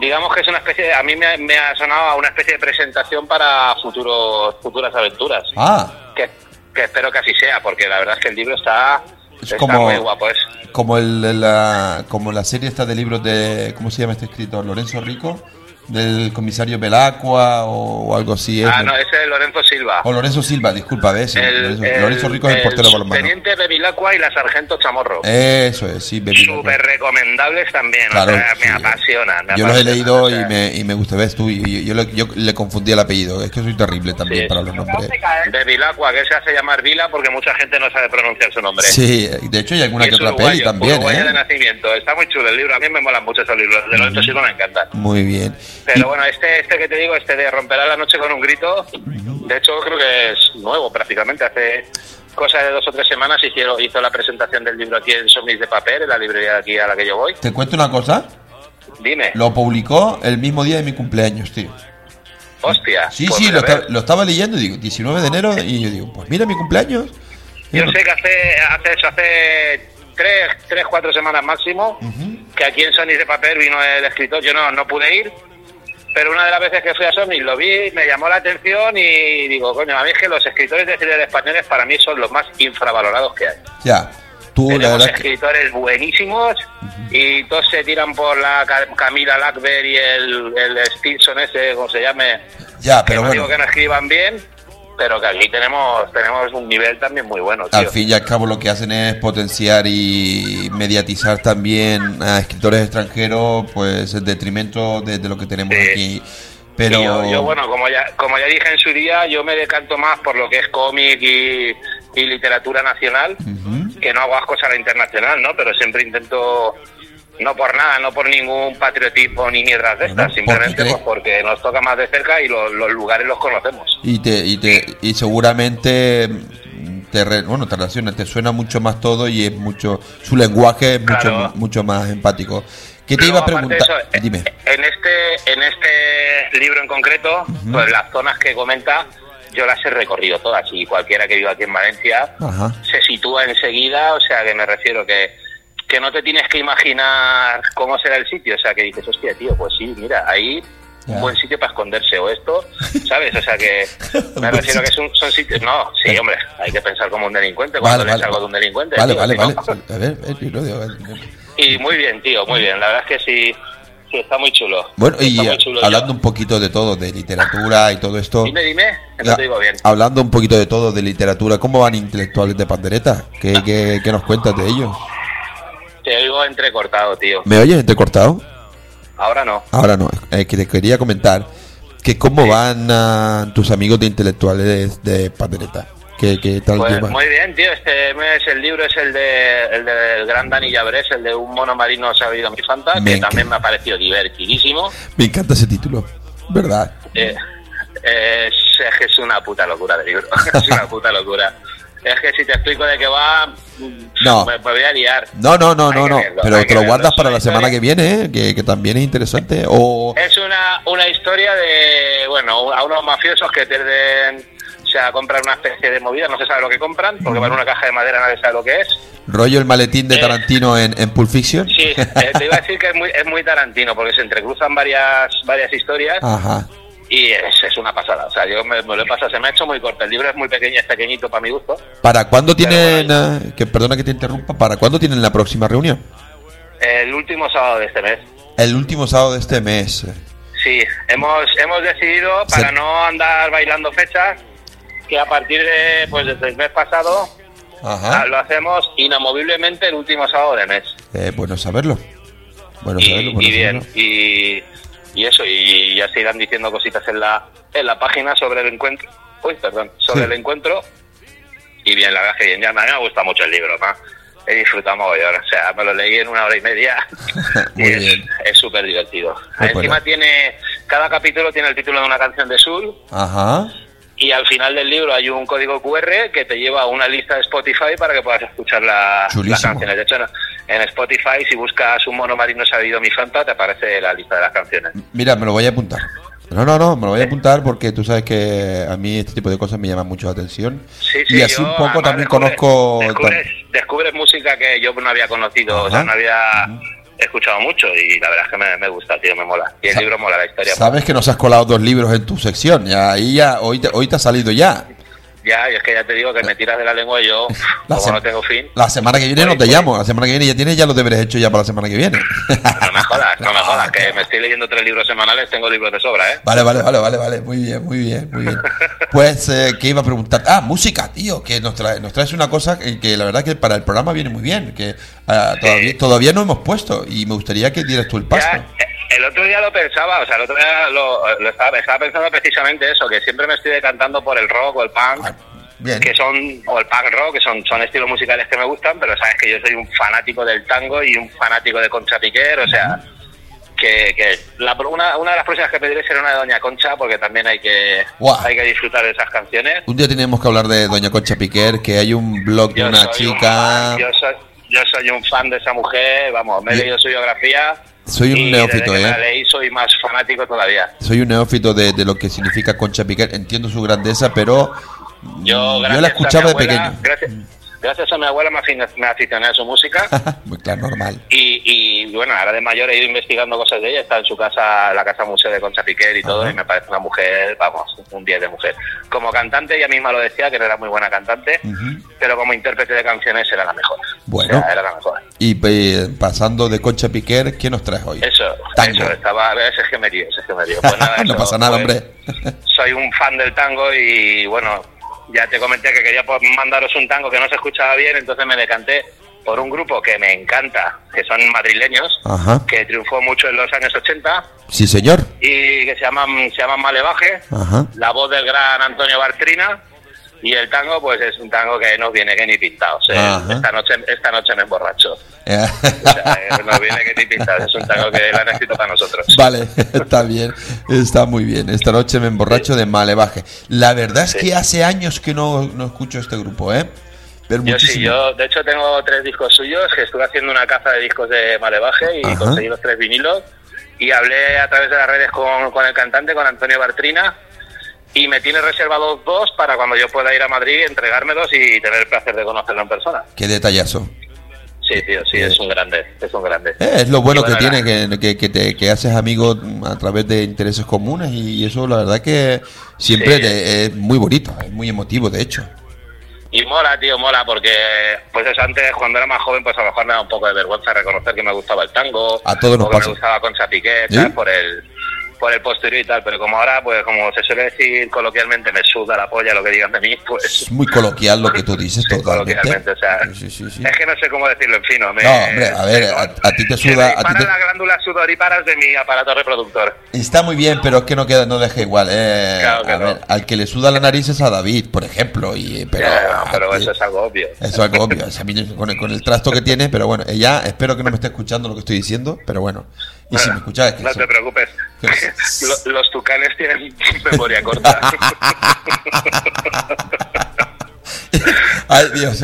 Digamos que es una especie de, a mí me, ha- me ha sonado a una especie de presentación para futuros futuras aventuras. Ah, Que, que espero que así sea, porque la verdad es que el libro está, Es está como- muy guapo. Es, como, el, la, como la serie esta de libros de. ¿Cómo se llama este escritor? Lorenzo Rico. Del comisario Belacqua o, o algo así. es, ah, ¿no? no, ese es Lorenzo Silva. O Lorenzo Silva, disculpa, ¿ves? El- Lorenzo, el- Lorenzo Rico es el portero balonmano. Teniente Bevilacqua y la Sargento Chamorro. Eso es, sí, Baby Lacqua. Súper recomendables también. Claro, o sea, sí. me apasionan. me Yo los he leído o sea, y me, y me gusta, ves tú, y y yo, le, yo le confundí el apellido, es que soy terrible también Sí. para los nombres. Bevilacqua, que se hace llamar Vila porque mucha gente no sabe pronunciar su nombre. Sí, de hecho hay alguna Y que es otra peli también, uruguayo de ¿eh? nacimiento. Está muy chulo el libro. A mí me molan mucho esos libros. De Lorenzo Silva me encantan. Muy bien. Pero bueno, este, este que te digo, este de Romperá la noche con un grito, de hecho creo que es nuevo prácticamente. Hace cosa de dos o tres semanas hicieron, hizo la presentación del libro aquí en Somis de Papel, en la librería de aquí a la que yo voy. Te cuento una cosa, Dime, lo publicó el mismo día de mi cumpleaños, tío. hostia. Sí, pues sí, lo, estaba leyendo digo, 19 de enero, y yo digo, pues mira mi cumpleaños. Yo sé que hace, hace eso, hace tres, tres, cuatro semanas máximo, que aquí en Sony de Papel vino el escritor. Yo no, no pude ir, pero una de las veces que fui a Sony lo vi, me llamó la atención y digo, coño, a mí es que los escritores de thriller españoles para mí son los más infravalorados que hay. Ya, tú la Tenemos verdad es que... escritores buenísimos y todos se tiran por la Ca- Camila Lackberg y el, el Stinson ese, como se llame. Ya, que pero no bueno, digo que no escriban bien, pero que aquí tenemos, tenemos un nivel también muy bueno, tío. al fin y al cabo lo que hacen es potenciar y mediatizar también a escritores extranjeros, pues en detrimento de, de lo que tenemos Sí. aquí. Pero... Yo, yo, bueno, como ya, como ya dije en su día, yo me decanto más por lo que es cómic y, y literatura nacional, que no hago ascos a la internacional, ¿no? Pero siempre intento, no por nada, no por ningún patriotismo ni mierdas de estas, simplemente porque- pues porque nos toca más de cerca y los, los lugares los conocemos. Y te, y te y seguramente te re- bueno te relaciona, te suena mucho más todo y es mucho su lenguaje es mucho Claro. mucho más empático. ¿Qué te Luego, iba a preguntar? eso, eh, Dime. En este, en este libro en concreto, pues las zonas que comenta, yo las he recorrido todas y cualquiera que viva aquí en Valencia Ajá. se sitúa enseguida, o sea que me refiero que, que no te tienes que imaginar cómo será el sitio, o sea que dices, hostia, tío, pues sí, mira, ahí un buen sitio para esconderse o esto, ¿sabes? O sea que me refiero que sitio. son, son sitios, no, sí, hombre, hay que pensar como un delincuente cuando Vale, lees vale, algo de un delincuente. Vale, tío, vale, vale. no- A ver, eh, y muy bien, tío, muy bien, la verdad es que sí, sí está muy chulo. Bueno, y chulo, hablando un poquito de todo, de literatura y todo esto. Dime, dime, que no te digo bien. hablando un poquito de todo, de literatura, ¿cómo van intelectuales de pandereta? ¿Qué, qué, qué nos cuentas de ellos? Te oigo entrecortado, tío. ¿Me oyes entrecortado? Ahora no. Ahora no, es que te quería comentar que cómo van ah, tus amigos de intelectuales de pandereta. ¿Qué, qué tal Pues muy bien, tío. Este mes el libro es el de el del gran Dani Llabrés, el de un mono marino sabido mi fanta, Me que encanta. también me ha parecido divertidísimo. Me encanta ese título, ¿verdad? Eh, es, es que es una puta locura de libro. es una puta locura. Es que si te explico de qué va, No. me, me voy a liar. No, no, no, no, no. verlo, Pero te lo guardas para la semana que viene, ¿eh? que, que también es interesante. O Es una, una historia de, bueno, a unos mafiosos que pierden se va a comprar una especie de movida, no se sabe lo que compran, porque va en una caja de madera, nadie sabe lo que es. Rollo el maletín de Eh. Tarantino en, en Pulp Fiction. Sí, eh, te iba a decir que es muy, es muy Tarantino, porque se entrecruzan varias, varias historias Ajá. Y es, es una pasada. O sea, yo me, me lo he pasado, se me ha hecho muy corto. El libro es muy pequeño, es pequeñito para mi gusto. ¿Para cuándo tienen, eh, que perdona que te interrumpa, para cuándo tienen la próxima reunión? El último sábado de este mes. El último sábado de este mes. Sí, hemos, hemos decidido, para Se- no andar bailando fechas, que a partir de, pues, desde el mes pasado Ajá. ah, lo hacemos inamoviblemente el último sábado de mes. Eh, bueno saberlo. Bueno saberlo, y, bueno y bien, saberlo. y, y eso, y ya se irán diciendo cositas en la, en la página sobre el encuentro. Uy, perdón, sobre Sí. el encuentro. Y bien, la verdad es que bien, ya me, a mí me gusta mucho el libro, ¿no? He disfrutado mogollón, o sea, me lo leí en una hora y media y bien. es súper divertido. Muy Encima tiene, cada capítulo tiene el título de una canción de Sul Ajá. y al final del libro hay un código QR que te lleva a una lista de Spotify para que puedas escuchar la- las canciones. De hecho, en- Spotify, si buscas un mono marino sabido mi fanta, te aparece la lista de las canciones. Mira, me lo voy a apuntar. No, no, no, me lo voy a apuntar porque tú sabes que a mí este tipo de cosas me llaman mucho la atención. Sí, sí, y así yo, un poco también descubres- conozco... Descubres, descubres música que yo no había conocido, o sea, no había escuchado mucho y la verdad es que me, me gusta, tío, me mola. Y el Sa- libro mola, la historia. Sabes que nos has colado dos libros en tu sección. Ya, ahí ya, hoy te, hoy te ha salido ya. Ya, y es que ya te digo que me tiras de la lengua y yo, La como no tengo fin, La semana que viene no te llamo. La semana que viene ya tienes ya los deberes hechos ya para la semana que viene. no me jodas, no me jodas, que me estoy leyendo tres libros semanales, tengo libros de sobra, ¿eh? Vale, vale, vale, vale, vale. Muy bien, muy bien, muy bien. Pues, eh, ¿qué iba a preguntar? Ah, música, tío, que nos, trae, nos traes una cosa que, que la verdad que para el programa viene muy bien, que ah, todavía, todavía no hemos puesto y me gustaría que dieras tú el paso. Ya, eh, el otro día lo pensaba, o sea, el otro día lo, lo estaba, estaba pensando precisamente eso, que siempre me estoy decantando por el rock o el punk, Ah, Bien. que son, o el punk rock, que son, son estilos musicales que me gustan, pero sabes que yo soy un fanático del tango y un fanático de Concha Piquer, o sea, que, que la, una, una de las próximas que pediré será una de Doña Concha, porque también hay que, hay que disfrutar de esas canciones. Un día tenemos que hablar de Doña Concha Piquer, que hay un blog de Yo una un chica. fan, yo, soy, yo soy un fan de esa mujer, vamos, me he leído su biografía. Soy un y neófito, desde que ¿eh? la leí soy más fanático todavía. Soy un neófito de, de lo que significa Concha Piquer. Entiendo su grandeza, pero Yo, la escuchaba de abuela- pequeño. Gracias, gracias a mi abuela me, me aficioné a su música. Muy claro, normal. Y, y, bueno, ahora de mayor he ido investigando cosas de ella. Está en su casa, la casa museo de Concha Piquer y todo, Ajá. y me parece una mujer, vamos, un 10 de mujer. Como cantante, ella misma lo decía, que no era muy buena cantante, pero como intérprete de canciones era la mejor. Bueno. O sea, era la mejor. Y eh, pasando de Concha Piquer, ¿qué nos traes hoy? Eso, Tango. eso, estaba, ese es que me dio, ese es que me dio. Pues nada, no eso, pasa nada, pues, hombre. soy un fan del tango y bueno, ya te comenté que quería pues, mandaros un tango que no se escuchaba bien, entonces me decanté por un grupo que me encanta, que son madrileños, Ajá. que triunfó mucho en los años 80 Sí, señor. y que se llaman, se llaman Malevaje, Ajá. la voz del gran Antonio Bartrina y el tango pues es un tango que no viene que ni pintado. O sea, Ajá. esta noche esta noche me emborracho. Eh, O sea, eh, no viene que ni pintado, es un tango que lo han escrito para nosotros. Vale, está bien, está muy bien. Esta noche me emborracho de malevaje. La verdad es Sí. que hace años que no, no escucho este grupo, ¿eh? Pero Yo sí, muchísimo. yo de hecho tengo tres discos suyos, que estuve haciendo una caza de discos de Malevaje y Ajá. conseguí los tres vinilos y hablé a través de las redes con, con el cantante, con Antonio Bartrina y me tiene reservados dos para cuando yo pueda ir a Madrid, entregármelos y tener el placer de conocerlo en persona. Qué detallazo. Sí, tío, sí, es un grande, es un grande. Eh, es lo bueno que tiene, que, que, que te, que haces amigos a través de intereses comunes y eso la verdad que siempre Sí. te- es muy bonito, es muy emotivo de hecho. Y mola, tío, mola, porque pues eso antes, cuando era más joven, pues a lo mejor me da un poco de vergüenza reconocer que me gustaba el tango. A todos nos o que pasa. me gustaba Concha Piquet, ¿Sí? Por el, por el posterior y tal. Pero como ahora, pues como se suele decir coloquialmente, me suda la polla lo que digan de mí, pues... Es muy coloquial lo que tú dices Sí, totalmente. coloquialmente, o sea, Sí, sí, sí. es que no sé cómo decirlo en fino. Me, No, hombre, a ver, a, a ti te suda, a ti te- las glándulas sudoríparas de mi aparato reproductor. Está muy bien, pero es que no queda, no deja igual. eh. Claro que a no. ver, al que le suda la nariz es a David, por ejemplo, y pero, Ya, pero ti- eso es algo obvio. eso es algo obvio. o sea, con, el, con el trasto que tiene, pero bueno, ella espero que no me esté escuchando lo que estoy diciendo, pero bueno. Y si me escuchas, es que No eso- te preocupes. Lo- Los tucanes tienen memoria corta. Ay, Dios.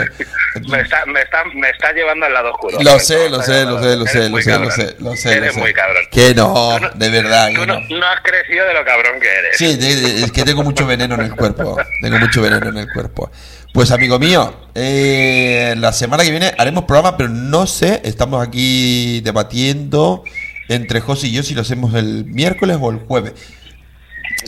Me está, me, está, me está llevando al lado oscuro. Lo sé, lo sé, lo sé, lo sé, lo sé, lo sé, lo sé. Eres muy cabrón. Que no, de verdad. Tú no, no. has crecido de lo cabrón que eres. Sí, es que tengo mucho veneno en el cuerpo. Tengo mucho veneno en el cuerpo. Pues amigo mío, eh, la semana que viene haremos programa, pero no sé, estamos aquí debatiendo entre José y yo si lo hacemos el miércoles o el jueves.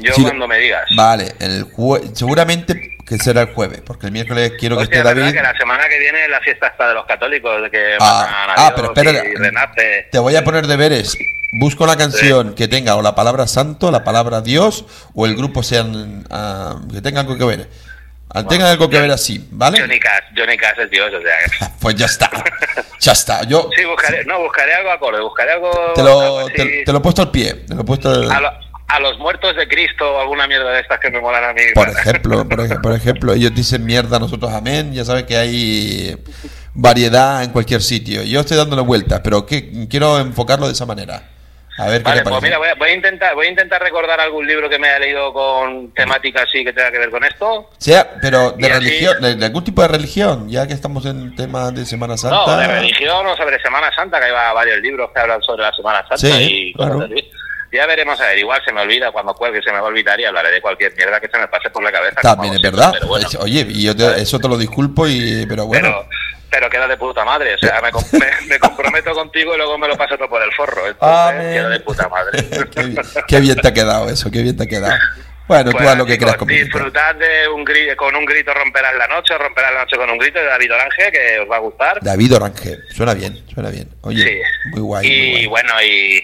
Yo Sí, cuando me digas. Vale, el jue- seguramente que será el jueves, porque el miércoles quiero que esté David. que la semana que viene es la fiesta está de los católicos, de que Ah, ah, pero espera, te voy a poner deberes. Busca una canción que tenga o la palabra santo, la palabra Dios o el grupo sean ah, que tenga algo que ver. Ah, tengan algo que ver así, ¿vale? Johnny Cash, Johnny Cash es Dios, o sea. Pues ya está. Ya está. Yo Sí, buscaré, no, buscaré algo acorde, buscaré algo... te lo, te, te lo he puesto al pie. Te lo he puesto al- a, lo- a los muertos de Cristo o alguna mierda de estas que me molan a mí. por ejemplo, por, ej- por ejemplo, ellos dicen mierda, nosotros amén. Ya sabes que hay variedad en cualquier sitio. Yo estoy dándole vueltas, pero que, quiero enfocarlo de esa manera. A ver qué Vale, te pues mira, voy a, voy a intentar voy a intentar recordar algún libro que me haya leído con temática así que tenga que ver con esto. Sea, pero de Y así- religión, de, de algún tipo de religión, ya que estamos en tema de Semana Santa. No, de religión o sobre Semana Santa, que hay va- varios libros que hablan sobre la Semana Santa Sí, y claro. así. Ya veremos, a ver, igual se me olvida cuando cuelgue, se me va a olvidar y hablaré de cualquier mierda que se me pase por la cabeza. También es siempre, verdad. Pero bueno, Oye, y yo te- eso te lo disculpo, y pero bueno. pero, pero queda de puta madre, o sea, me, com- me- me comprometo contigo y luego me lo paso todo por el forro. Entonces, Amén. queda de puta madre. qué, bien, qué bien te ha quedado eso, qué bien te ha quedado. Bueno, tú Pues, haz lo que quieras. Disfrutad de un grito, con un grito romperás la noche, romperás la noche con un grito de David Orange, que os va a gustar. David Orange, suena bien, suena bien. Oye, Sí. muy guay. y muy guay. bueno, y,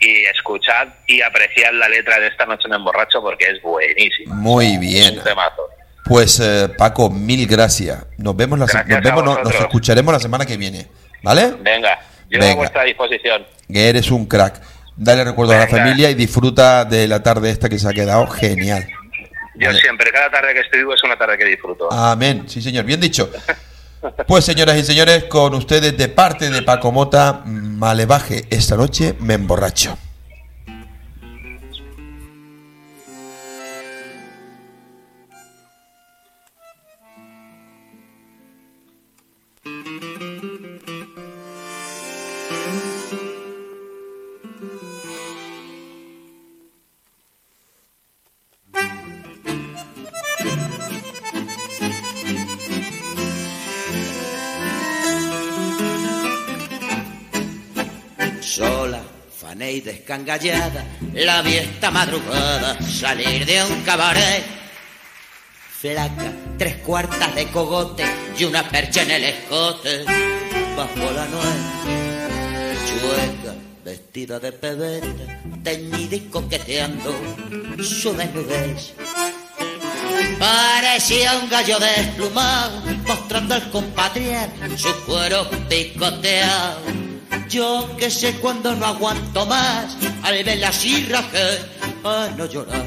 y escuchad y apreciad la letra de esta noche en emborracho porque es buenísima. Muy Es bien. un temazo. Pues eh, Paco, mil gracias. Nos vemos la Gracias nos vemos, nos vosotros. escucharemos la semana que viene, ¿vale? Venga, yo Venga. a vuestra disposición. Que eres un crack. Dale recuerdo a la familia y disfruta de la tarde esta que se ha quedado genial. Yo Vale. siempre, cada tarde que estoy vivo es una tarde que disfruto. Amén. Sí, señor. Bien dicho. Pues, señoras y señores, con ustedes de parte de Paco Mota, Malevaje, esta noche me emborracho. Y descangallada, la vi madrugada salir de un cabaret. Flaca, tres cuartas de cogote y una percha en el escote. Bajo la nuez, chueca, vestida de pebeta, teñida y coqueteando su desnudez. Parecía un gallo desplumado, mostrando al compatriar su cuero picoteado. Yo que sé cuando no aguanto más, al verla así rajé a no llorar.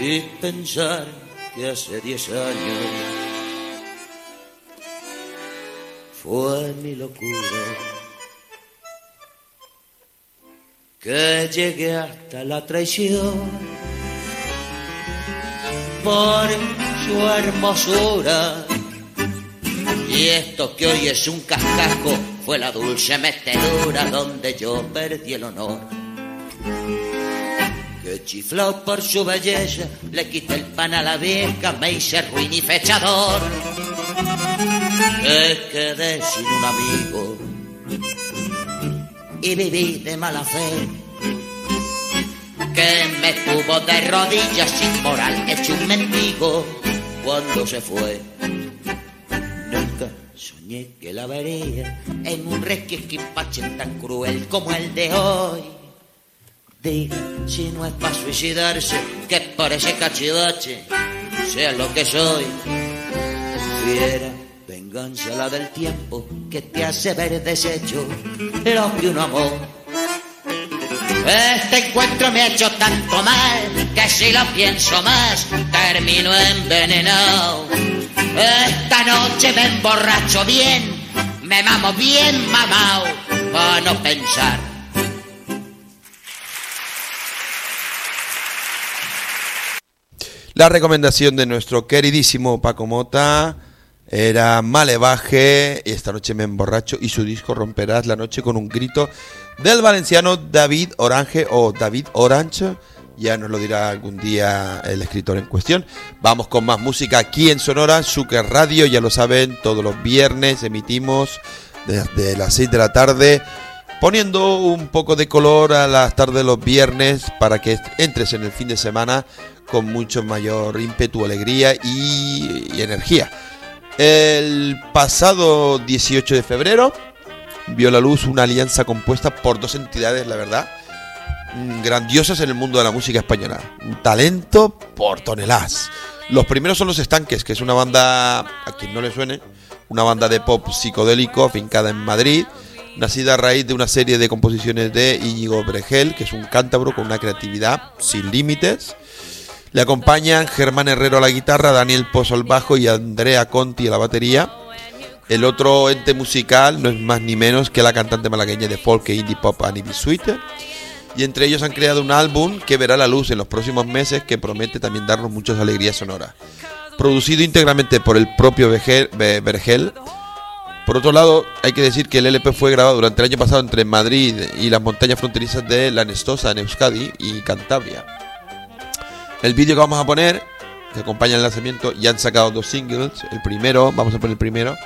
Y pensar que hace diez años fue mi locura. Que llegué hasta la traición por su hermosura. Y esto que hoy es un cascajo fue la dulce metedura donde yo perdí el honor. Que chiflado por su belleza, le quité el pan a la vieja, me hice ruin y fechador. Que quedé sin un amigo y viví de mala fe. Que me tuvo de rodillas sin moral, hecho un mendigo cuando se fue. Que la vería en un resquisquipache tan cruel como el de hoy. Diga, si no es para suicidarse, que por ese cachivache sea lo que soy. Fiera, venganza la del tiempo que te hace ver deshecho lo que uno amó. Este encuentro me ha hecho tanto mal que si lo pienso más termino envenenado. Esta noche me emborracho bien, me mamo bien mamao para no pensar. La recomendación de nuestro queridísimo Paco Mota era Malevaje, esta noche me emborracho y su disco Romperás la noche con un grito del valenciano David Orange o David Orange. Ya nos lo dirá algún día el escritor en cuestión. Vamos con más música aquí en Sonora, Suker Radio, ya lo saben, todos los viernes emitimos desde las 6 de la tarde, poniendo un poco de color a las tardes de los viernes para que entres en el fin de semana con mucho mayor ímpetu, alegría y, y energía. El pasado 18 de febrero vio la luz una alianza compuesta por dos entidades, la verdad, grandiosas en el mundo de la música española. Talento por toneladas. Los primeros son Los Estanques, que es una banda, a quien no le suene, una banda de pop psicodélico afincada en Madrid, nacida a raíz de una serie de composiciones de Íñigo Bregel, que es un cántabro con una creatividad sin límites. Le acompañan Germán Herrero a la guitarra, Daniel Pozo al bajo y Andrea Conti a la batería. El otro ente musical no es más ni menos que la cantante malagueña de folk e indie pop Annie. Sweeter. Y entre ellos han creado un álbum que verá la luz en los próximos meses que promete también darnos muchas alegrías sonoras. Producido íntegramente por el propio Vergel. Por otro lado, hay que decir que el LP fue grabado durante el año pasado entre Madrid y las montañas fronterizas de La Nestosa en Euskadi y Cantabria. El vídeo que vamos a poner, que acompaña el lanzamiento, ya han sacado dos singles. El primero, vamos a poner el primero,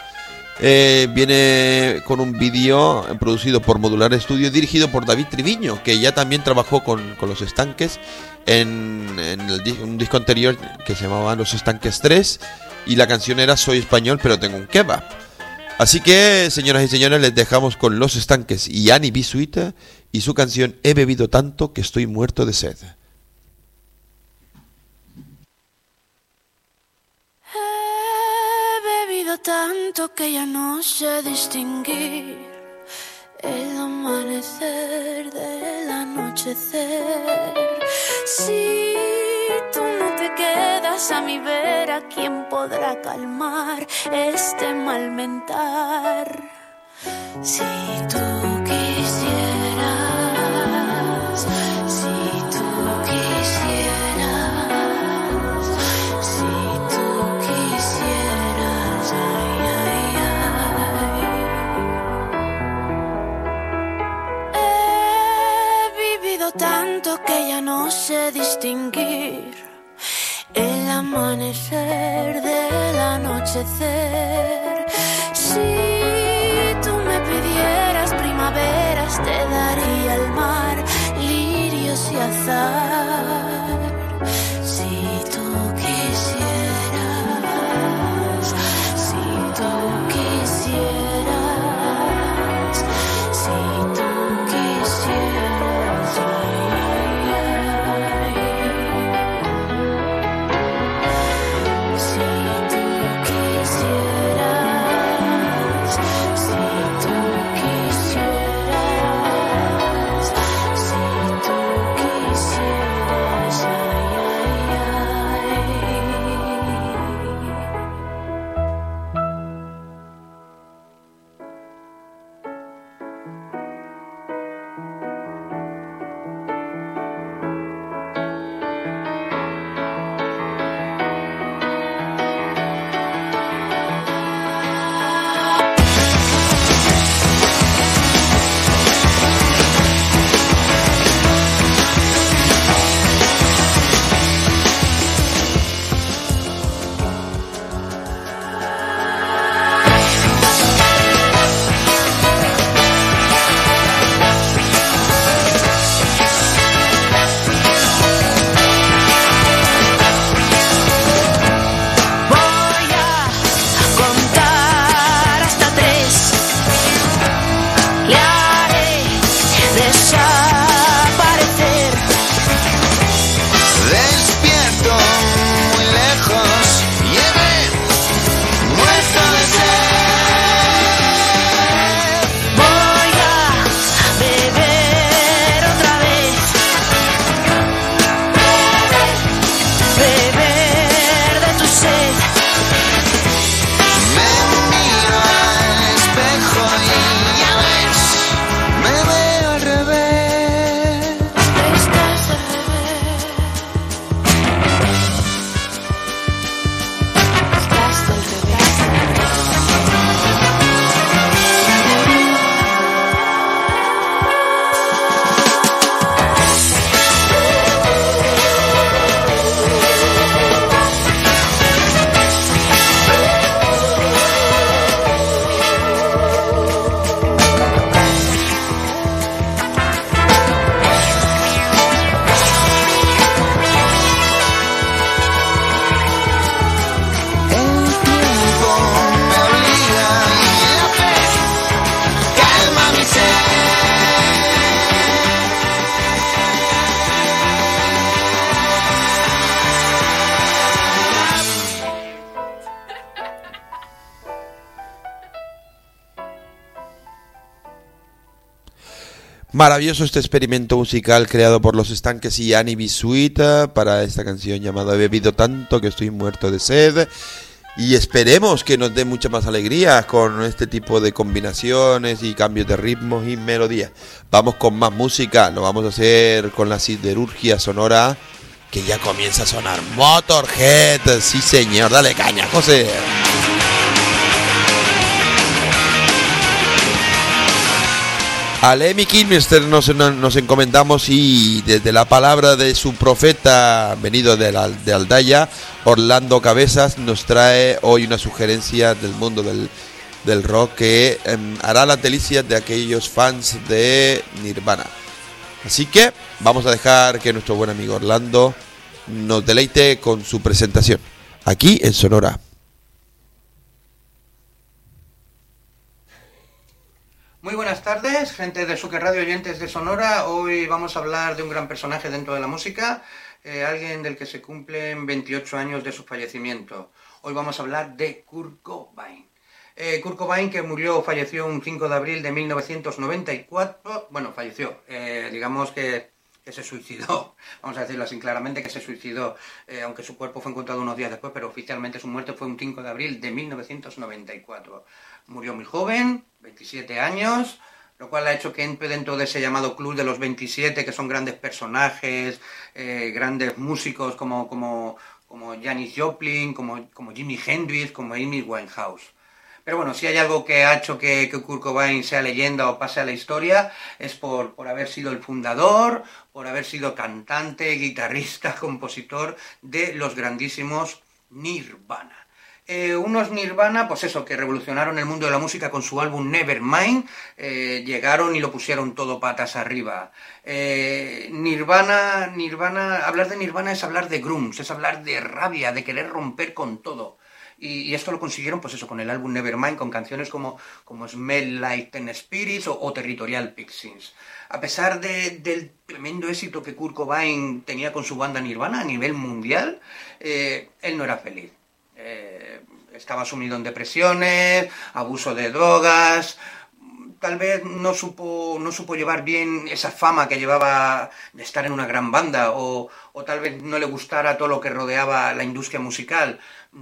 eh, viene con un vídeo producido por Modular Studio, dirigido por David Triviño, que ya también trabajó con, con Los Estanques en, un disco anterior que se llamaba Los Estanques 3. Y la canción era Soy español, pero tengo un kebab. Así que, señoras y señores, les dejamos con Los Estanques y Annie Bisuita y su canción He bebido tanto que estoy muerto de sed. He bebido tanto que ya no sé distinguir el amanecer del anochecer. Si tú no te quedas a mi vera, ¿quién podrá calmar este mal mentar? Si tú que ya no sé distinguir el amanecer del anochecer. Si tú me pidieras primaveras, te daría el mar, lirios y azar. Maravilloso este experimento musical creado por los estanques y Annie B. Sweet eh, para esta canción llamada He bebido tanto que estoy muerto de sed. Y esperemos que nos dé mucha más alegría con este tipo de combinaciones y cambios de ritmos y melodías. Vamos con más música, lo vamos a hacer con la siderurgia sonora que ya comienza a sonar. Motorhead, sí señor, dale caña, José. A Lemmy Kilmister nos, encomendamos y desde la palabra de su profeta venido de, la- de Aldaya, Orlando Cabezas, nos trae hoy una sugerencia del mundo del, del rock que em, hará las delicias de aquellos fans de Nirvana. Así que vamos a dejar que nuestro buen amigo Orlando nos deleite con su presentación aquí en Sonora. Muy buenas tardes, gente de Suque Radio oyentes de Sonora. Hoy vamos a hablar de un gran personaje dentro de la música, eh, alguien del que se cumplen 28 años de su fallecimiento. Hoy vamos a hablar de Kurt Cobain. Eh, Kurt Cobain, que murió, falleció un 5 de abril de 1994. Bueno, falleció, eh, digamos que, que se suicidó. Vamos a decirlo así claramente, que se suicidó, aunque su cuerpo fue encontrado unos días después, pero oficialmente su muerte fue un 5 de abril de 1994. Murió muy joven, 27 años, lo cual ha hecho que entre dentro de ese llamado club de los 27, que son grandes personajes, eh, grandes músicos como, como, como Janis Joplin, como, como Jimi Hendrix, como Amy Winehouse. Pero bueno, si hay algo que ha hecho que, que Kurt Cobain sea leyenda o pase a la historia, es por, por haber sido el fundador, por haber sido cantante, guitarrista, compositor de los grandísimos Nirvana. Eh, unos Nirvana, pues eso, que revolucionaron el mundo de la música con su álbum Nevermind, eh, llegaron y lo pusieron todo patas arriba. Eh, Nirvana, Nirvana, hablar de Nirvana es hablar de grunge, es hablar de rabia, de querer romper con todo. Y, esto lo consiguieron, pues eso, con el álbum Nevermind, con canciones como, como Smell Like Ten Spirits o, Territorial Pixies. A pesar de- del tremendo éxito que Kurt Cobain tenía con su banda Nirvana a nivel mundial, él no era feliz. Estaba sumido en depresiones, abuso de drogas, tal vez no supo, no supo llevar bien esa fama que llevaba de estar en una gran banda o, o tal vez no le gustara todo lo que rodeaba la industria musical.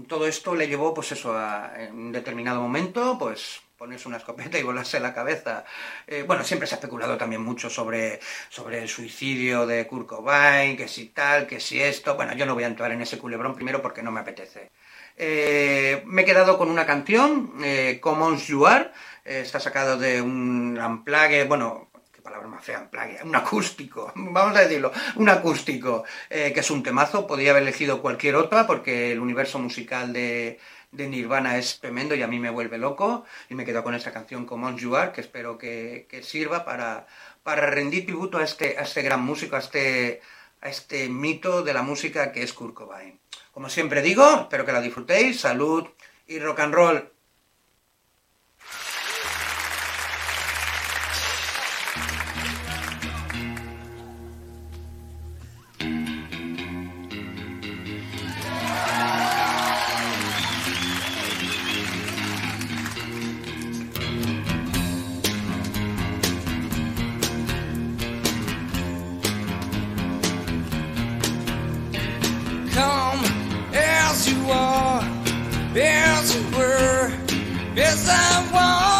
Todo esto le llevó, pues eso, a, en un determinado momento, pues ponerse una escopeta y volarse la cabeza. Eh, bueno, siempre se ha especulado también mucho sobre, sobre el suicidio de Kurt Cobain, que si tal, que si esto. Bueno, yo no voy a entrar en ese culebrón primero porque no me apetece. Eh, me he quedado con una canción, eh, Commons You Are, eh, está sacado de un unplugged, bueno, qué palabra más fea, unplugged, un acústico, vamos a decirlo, un acústico, eh, que es un temazo, podría haber elegido cualquier otra porque el universo musical de, Nirvana es tremendo y a mí me vuelve loco, y me quedo con esta canción Commons You Are, que espero que, sirva para, rendir tributo a este, a este gran músico, a este, a este mito de la música que es Kurt Cobain. Como siempre digo, espero que la disfrutéis, salud y rock and roll. As I want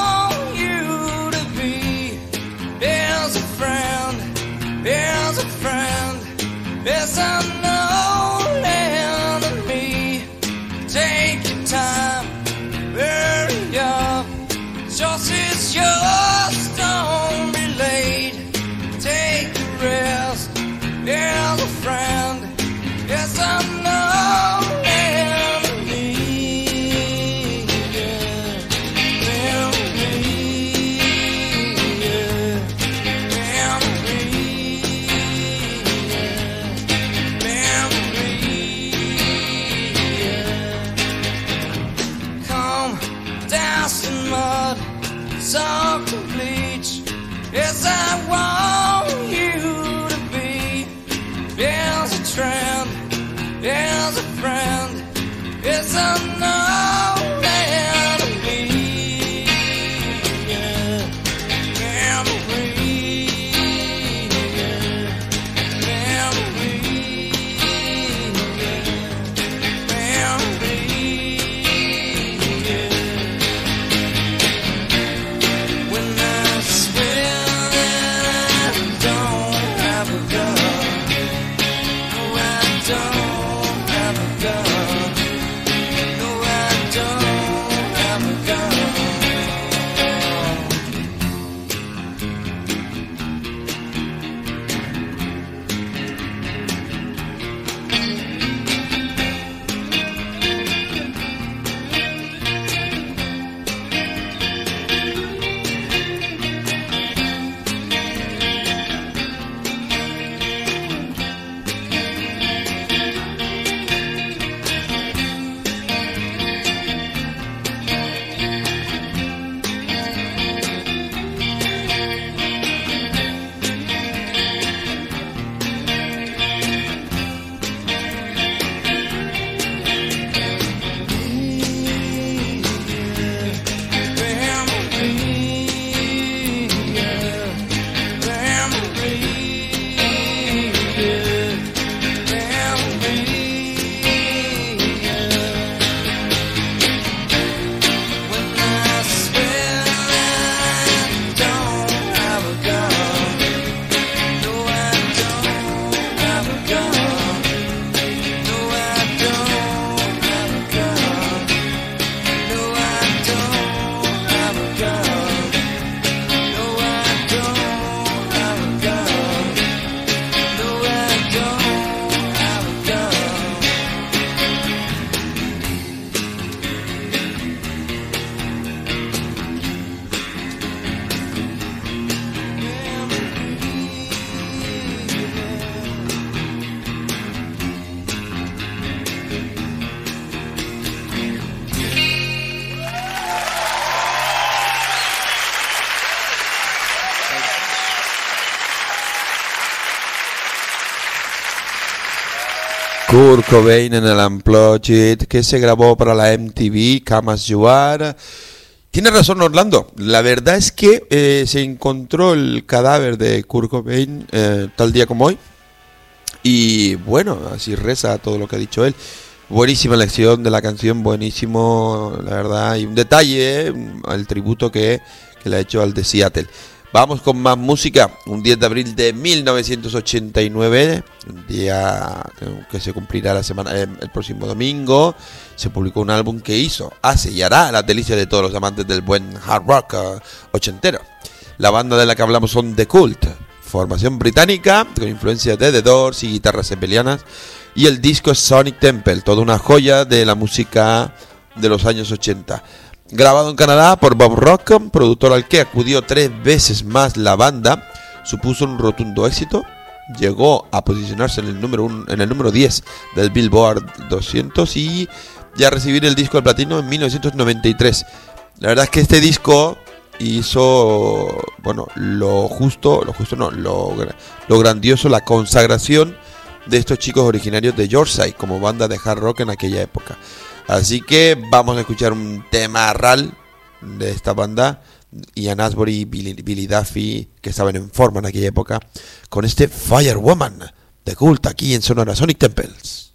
Kurt Cobain en el Unplugged que se grabó para la MTV, Camas You Are. Tiene razón Orlando, la verdad es que eh, se encontró el cadáver de Kurt Cobain eh, tal día como hoy. Y bueno, así reza todo lo que ha dicho él. Buenísima lección de la canción, buenísimo, la verdad. Y un detalle, eh, el tributo que, que le ha hecho al de Seattle. Vamos con más música. Un 10 de abril de 1989, un día que se cumplirá la semana, eh, el próximo domingo, se publicó un álbum que hizo, hace y hará la delicia de todos los amantes del buen hard rock eh, ochentero. La banda de la que hablamos son The Cult, formación británica con influencia de The Doors y guitarras zeppelianas. Y el disco es Sonic Temple, toda una joya de la música de los años 80. Grabado en Canadá por Bob Rock, productor al que acudió tres veces más la banda, supuso un rotundo éxito. Llegó a posicionarse en el número, un- en el número 10 del Billboard 200 y ya recibir el disco de platino en 1993. La verdad es que este disco hizo, bueno, lo justo, lo justo no, lo, lo grandioso, la consagración de estos chicos originarios de Yorkshire como banda de hard rock en aquella época. Así que vamos a escuchar un tema ral de esta banda, Ian Asbury y Billy, Billy Duffy, que estaban en forma en aquella época, con este Firewoman de Cult aquí en Sonora Sonic Temples.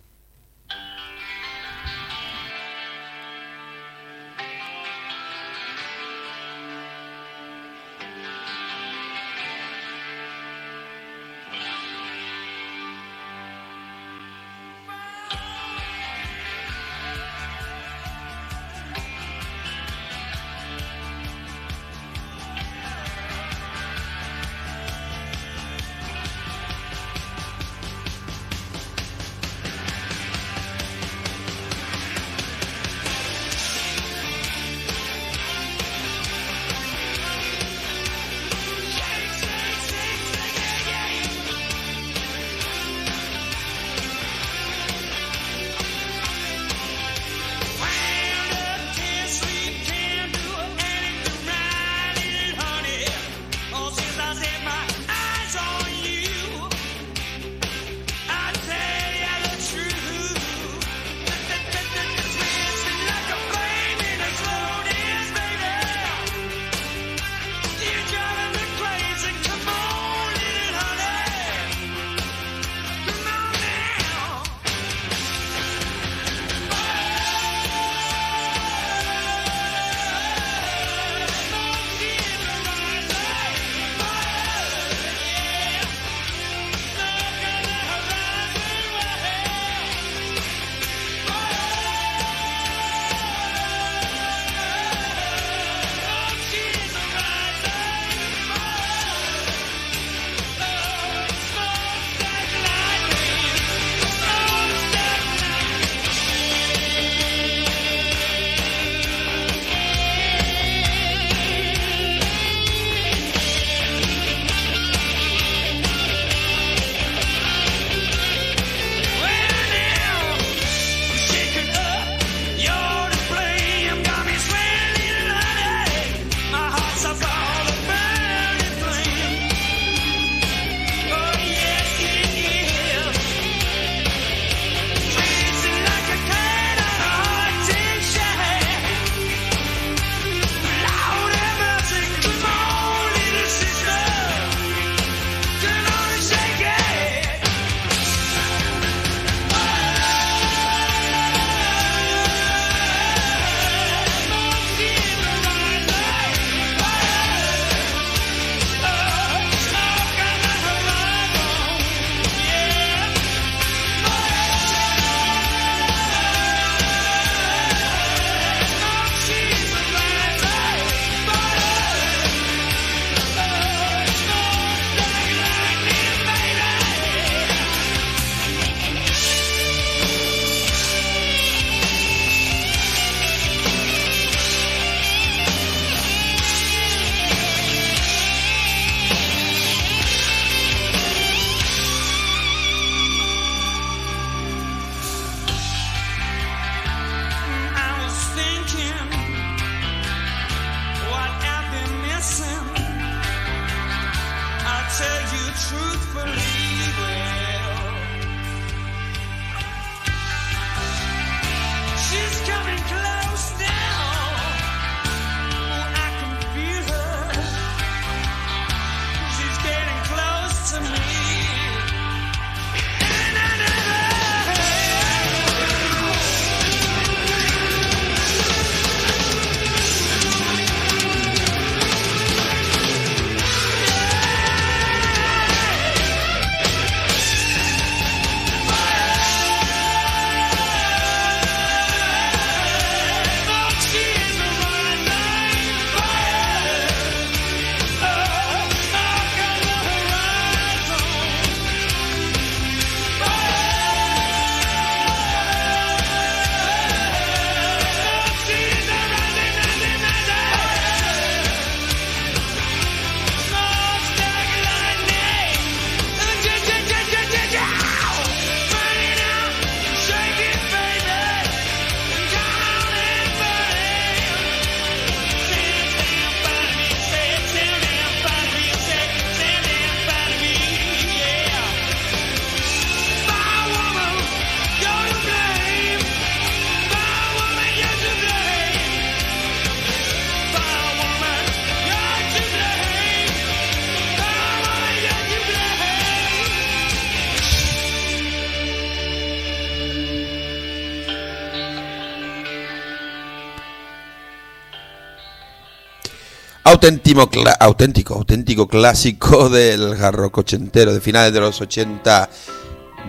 Auténtico, auténtico clásico del garroco ochentero de finales de los 80.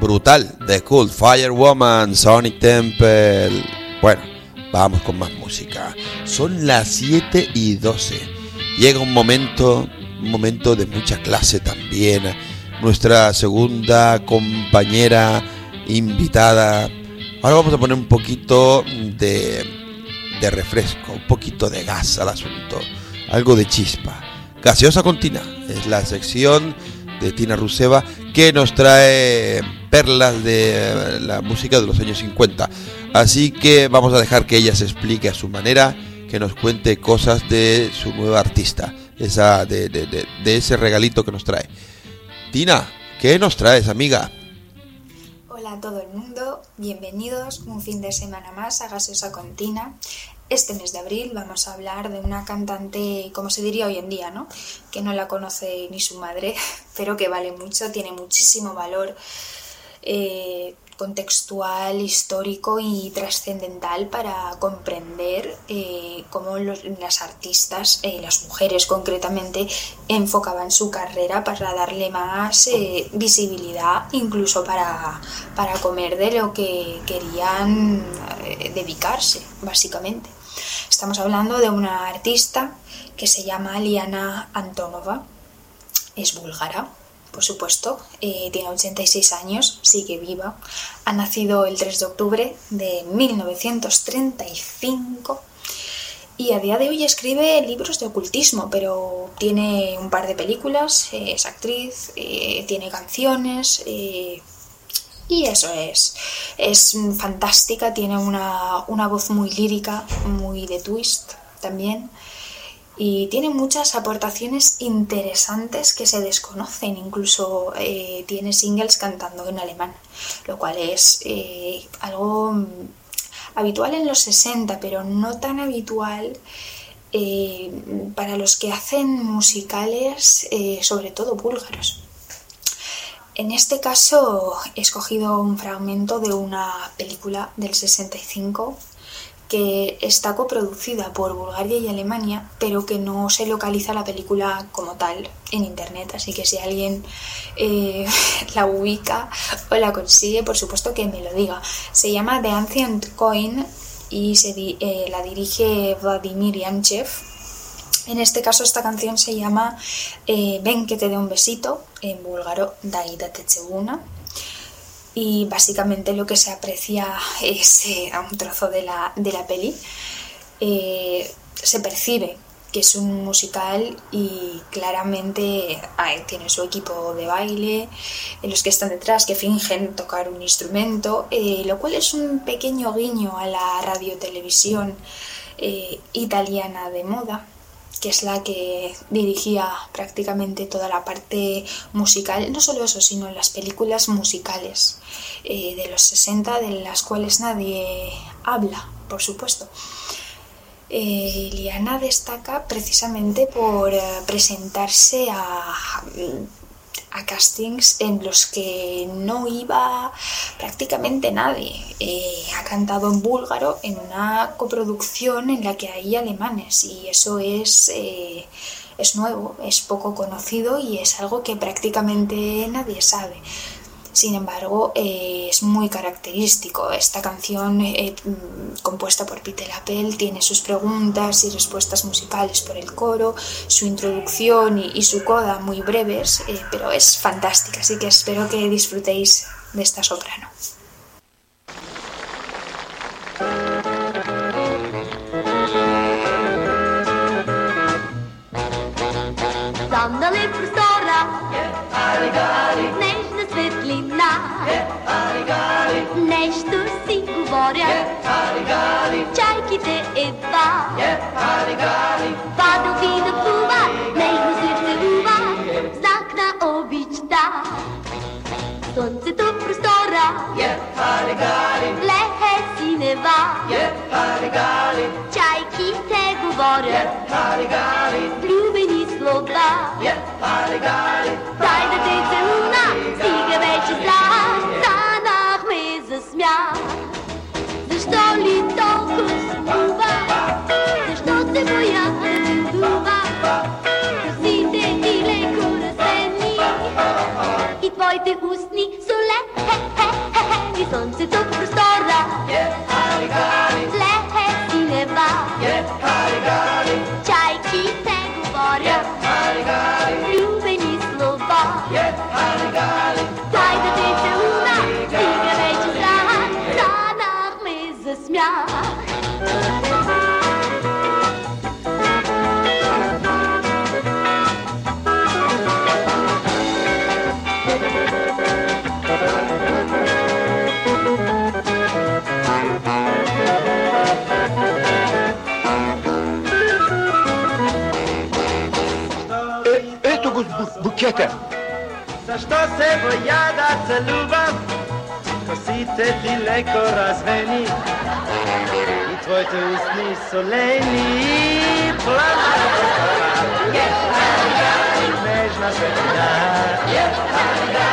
Brutal, The Cool, Firewoman, Sonic Temple. Bueno, vamos con más música. Son las 7 y 12. Llega un momento, un momento de mucha clase también. Nuestra segunda compañera invitada. Ahora vamos a poner un poquito de, de refresco, un poquito de gas al asunto, algo de chispa. Gaseosa con Tina es la sección de Tina Ruseva que nos trae perlas de la música de los años 50. Así que vamos a dejar que ella se explique a su manera, que nos cuente cosas de su nueva artista, esa de, de- de- de ese regalito que nos trae. Tina, ¿qué nos traes, amiga? Hola a todo el mundo, bienvenidos un fin de semana más a Gaseosa Contina. Este mes de abril vamos a hablar de una cantante, como se diría hoy en día, ¿no? Que no la conoce ni su madre, pero que vale mucho, tiene muchísimo valor eh, contextual, histórico y trascendental para comprender eh, cómo las artistas, eh, las mujeres concretamente, enfocaban su carrera para darle más eh, visibilidad, incluso para, para comer de lo que querían dedicarse, básicamente. Estamos hablando de una artista que se llama Liana Antonova, es búlgara, por supuesto, eh, tiene 86 años, sigue viva, ha nacido el 3 de octubre de 1935 y a día de hoy escribe libros de ocultismo, pero tiene un par de películas, eh, es actriz, eh, tiene canciones eh, y eso es, es fantástica, tiene una, una voz muy lírica, muy de twist también y tiene muchas aportaciones interesantes que se desconocen, incluso eh, tiene singles cantando en alemán, lo cual es eh, algo mm, habitual en los 60, pero no tan habitual eh, para los que hacen musicales, sobre todo búlgaros. En este caso he escogido un fragmento de una película del 65 que está coproducida por Bulgaria y Alemania, pero que no se localiza la película como tal en internet. Así que si alguien eh, la ubica o la consigue, por supuesto que me lo diga. Se llama The Ancient Coin y eh, la dirige Vladimir Yanchev. En este caso esta canción se llama eh, Ven que te dé un besito, en búlgaro Dai date una y básicamente lo que se aprecia es eh, a un trozo de la, de la peli. Eh, se percibe que es un musical y claramente tiene su equipo de baile, los que están detrás que fingen tocar un instrumento, lo cual es un pequeño guiño a la radiotelevisión eh, italiana de moda que es la que dirigía prácticamente toda la parte musical, no solo eso, sino las películas musicales eh, de los 60, de las cuales nadie habla, por supuesto. Eh, Liana destaca precisamente por eh, presentarse a, a castings en los que no iba prácticamente nadie. Eh, ha cantado en búlgaro en una coproducción en la que hay alemanes y eso es, eh, es nuevo, es poco conocido y es algo que prácticamente nadie sabe. Sin embargo, eh, es muy característico. Esta canción, eh, mm, compuesta por Peter Appel, tiene sus preguntas y respuestas musicales por el coro, su introducción y, su coda muy breves, eh, pero es fantástica. Así que espero que disfrutéis de esta soprano. Нещо си говоря. Чайките едва. Падалки да плуват Нежно се целуват Знак на обичта. Слънцето в простора. Лехе синева Чайките говорят Влюбени слова. Дай да те целуна ty ústní jsou lehké, jsou super stora. Je, yeah, Pojte. Zašto se boja, da se ljubav, ko si te ti leko razveni. In tvoj te ustni soleni plava je harida, nežna se ti da, je harida,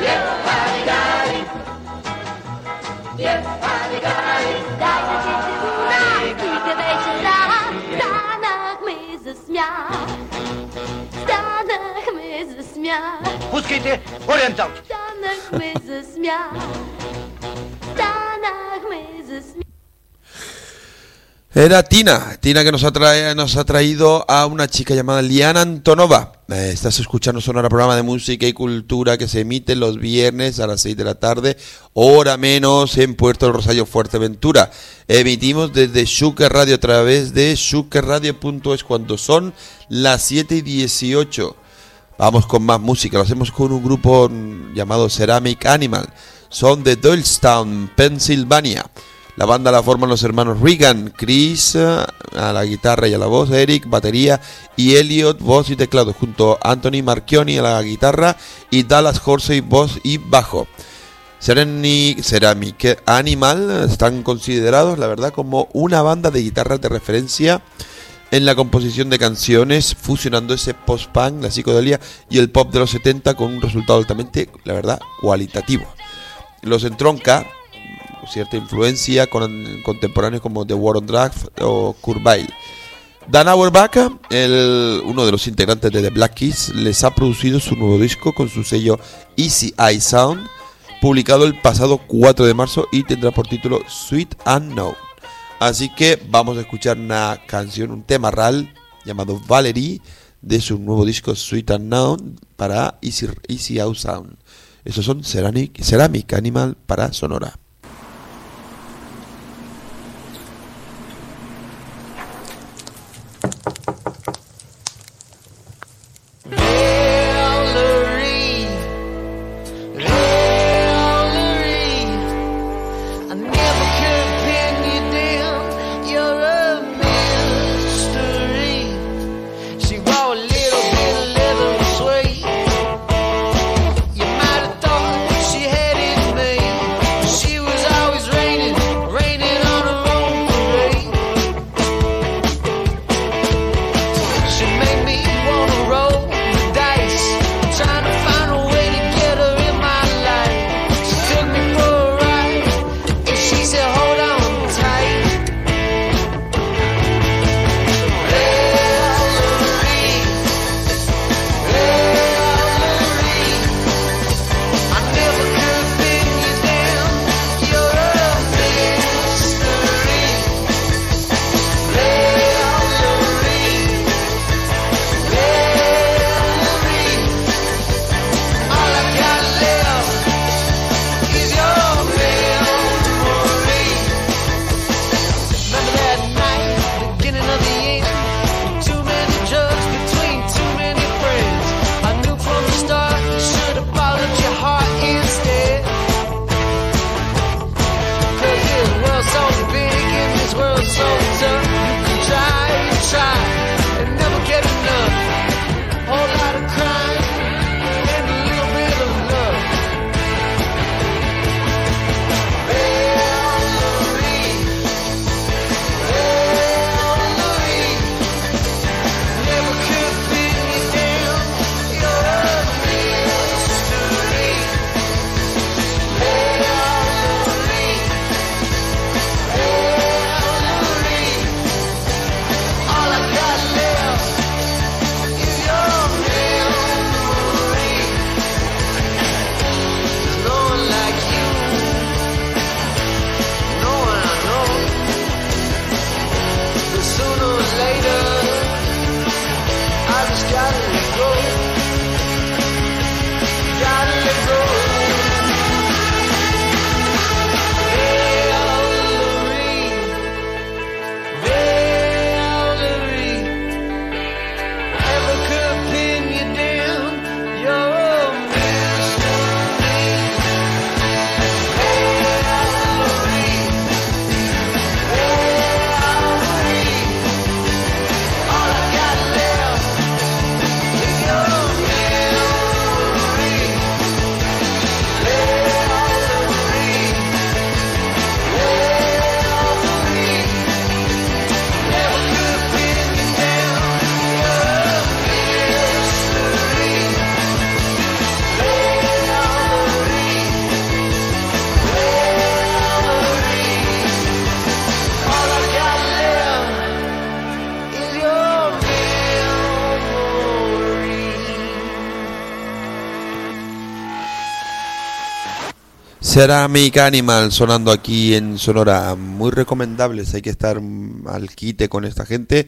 je harida, je harida. Станахме за смях. Пускайте ориентал. Станахме за смях. Станахме за смях. Era Tina, Tina que nos ha, trae- nos ha traído a una chica llamada Liana Antonova. Eh, estás escuchando Sonora, programa de música y cultura que se emite los viernes a las 6 de la tarde, hora menos en Puerto del Rosario, Fuerteventura. Emitimos desde Shuker Radio a través de shukerradio.es cuando son las 7 y 18. Vamos con más música, lo hacemos con un grupo llamado Ceramic Animal. Son de Doylestown, Pensilvania. La banda la forman los hermanos Regan, Chris eh, a la guitarra y a la voz, Eric, batería y Elliot, voz y teclado, junto a Anthony Marchioni a la guitarra y Dallas Horsey, voz y bajo. Ceramic Animal están considerados, la verdad, como una banda de guitarras de referencia en la composición de canciones, fusionando ese post-punk, la psicodelia y el pop de los 70 con un resultado altamente, la verdad, cualitativo. Los entronca cierta influencia con contemporáneos como The War on Drugs o Weill. Dan Auerbach, uno de los integrantes de The Black Keys, les ha producido su nuevo disco con su sello Easy Eye Sound, publicado el pasado 4 de marzo y tendrá por título Sweet Unknown. Así que vamos a escuchar una canción, un tema RAL llamado Valerie de su nuevo disco Sweet Unknown para Easy, Easy Eye Sound. Esos son Ceramic, Ceramic Animal para Sonora. Ceramic Animal sonando aquí en Sonora. Muy recomendables, hay que estar al quite con esta gente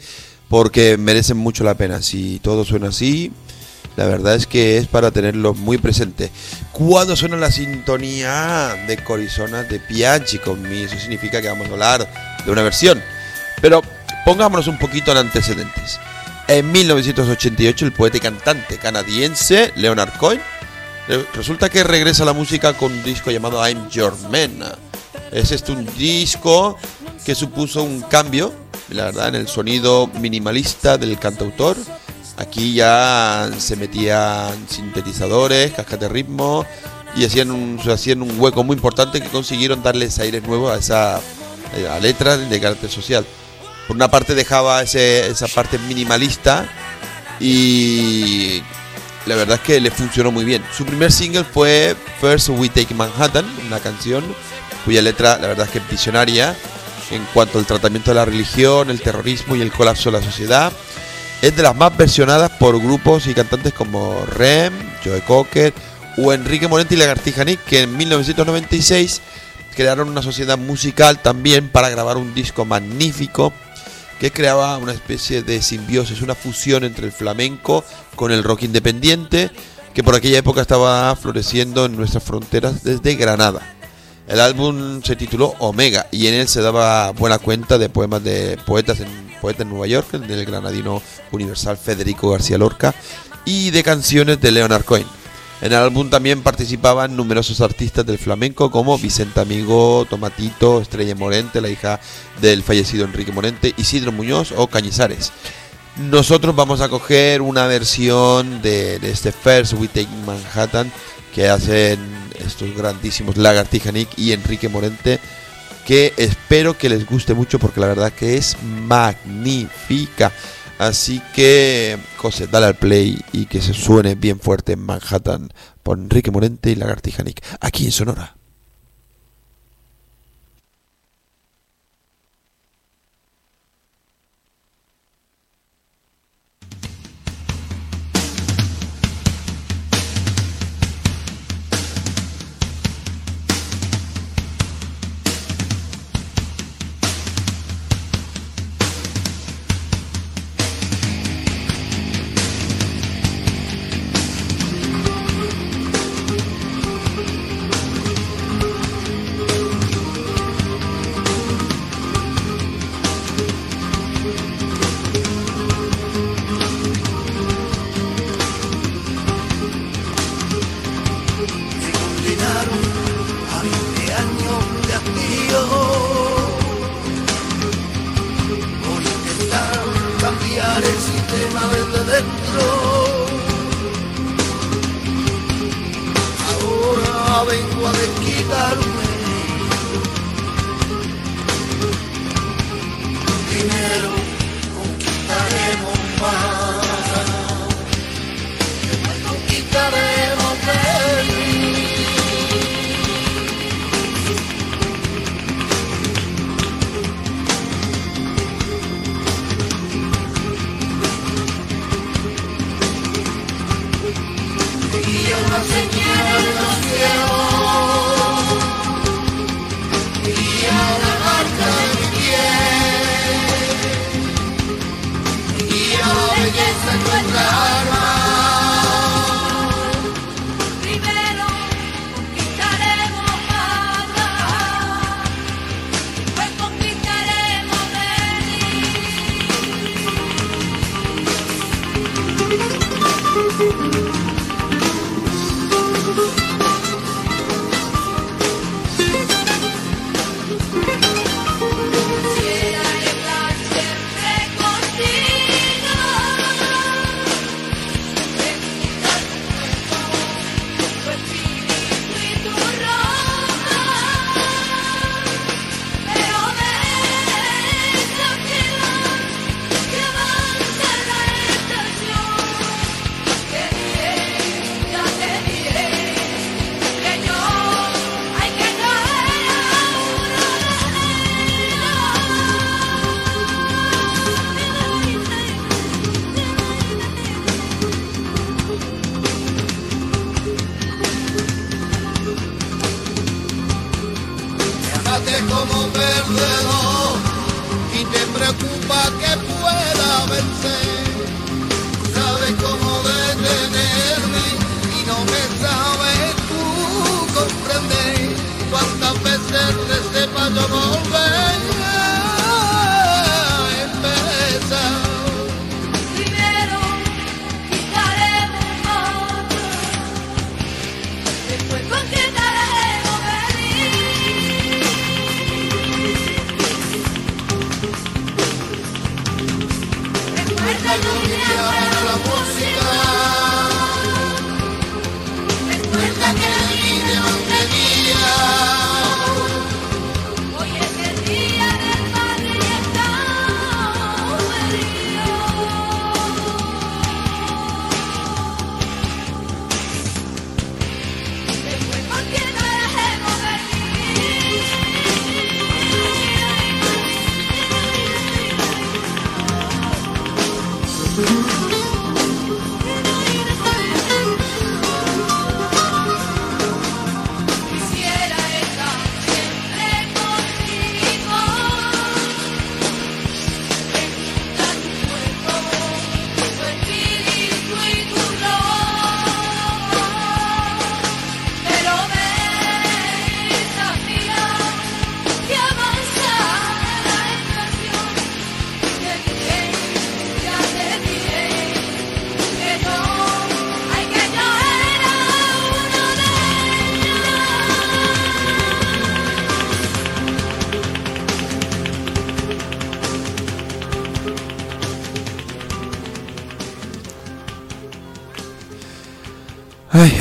porque merecen mucho la pena. Si todo suena así, la verdad es que es para tenerlo muy presente. Cuando suena la sintonía de Corizona de Piaggi conmigo, eso significa que vamos a hablar de una versión. Pero pongámonos un poquito en antecedentes. En 1988 el poeta y cantante canadiense Leonard Cohen resulta que regresa la música con un disco llamado I'm Your Man. Es este un disco que supuso un cambio, la verdad, en el sonido minimalista del cantautor. Aquí ya se metían sintetizadores, cascas de ritmo y hacían un, hacían un hueco muy importante que consiguieron darles aires nuevos a esa a letra de carácter social. Por una parte dejaba ese, esa parte minimalista y la verdad es que le funcionó muy bien. Su primer single fue First We Take Manhattan, una canción cuya letra la verdad es que es visionaria en cuanto al tratamiento de la religión, el terrorismo y el colapso de la sociedad. Es de las más versionadas por grupos y cantantes como Rem, Joe Cocker o Enrique Morente y Lagartija Nick, que en 1996 crearon una sociedad musical también para grabar un disco magnífico que creaba una especie de simbiosis, una fusión entre el flamenco con el rock independiente, que por aquella época estaba floreciendo en nuestras fronteras desde Granada. El álbum se tituló Omega y en él se daba buena cuenta de poemas de poetas en, poetas en Nueva York, del granadino universal Federico García Lorca, y de canciones de Leonard Cohen. En el álbum también participaban numerosos artistas del flamenco como Vicente Amigo, Tomatito, Estrella Morente, la hija del fallecido Enrique Morente, Isidro Muñoz o Cañizares. Nosotros vamos a coger una versión de, de este First We Take Manhattan que hacen estos grandísimos Lagartija Nick y Enrique Morente que espero que les guste mucho porque la verdad que es magnífica. Así que, José, dale al play y que se suene bien fuerte en Manhattan por Enrique Morente y Lagartija Nick, aquí en Sonora.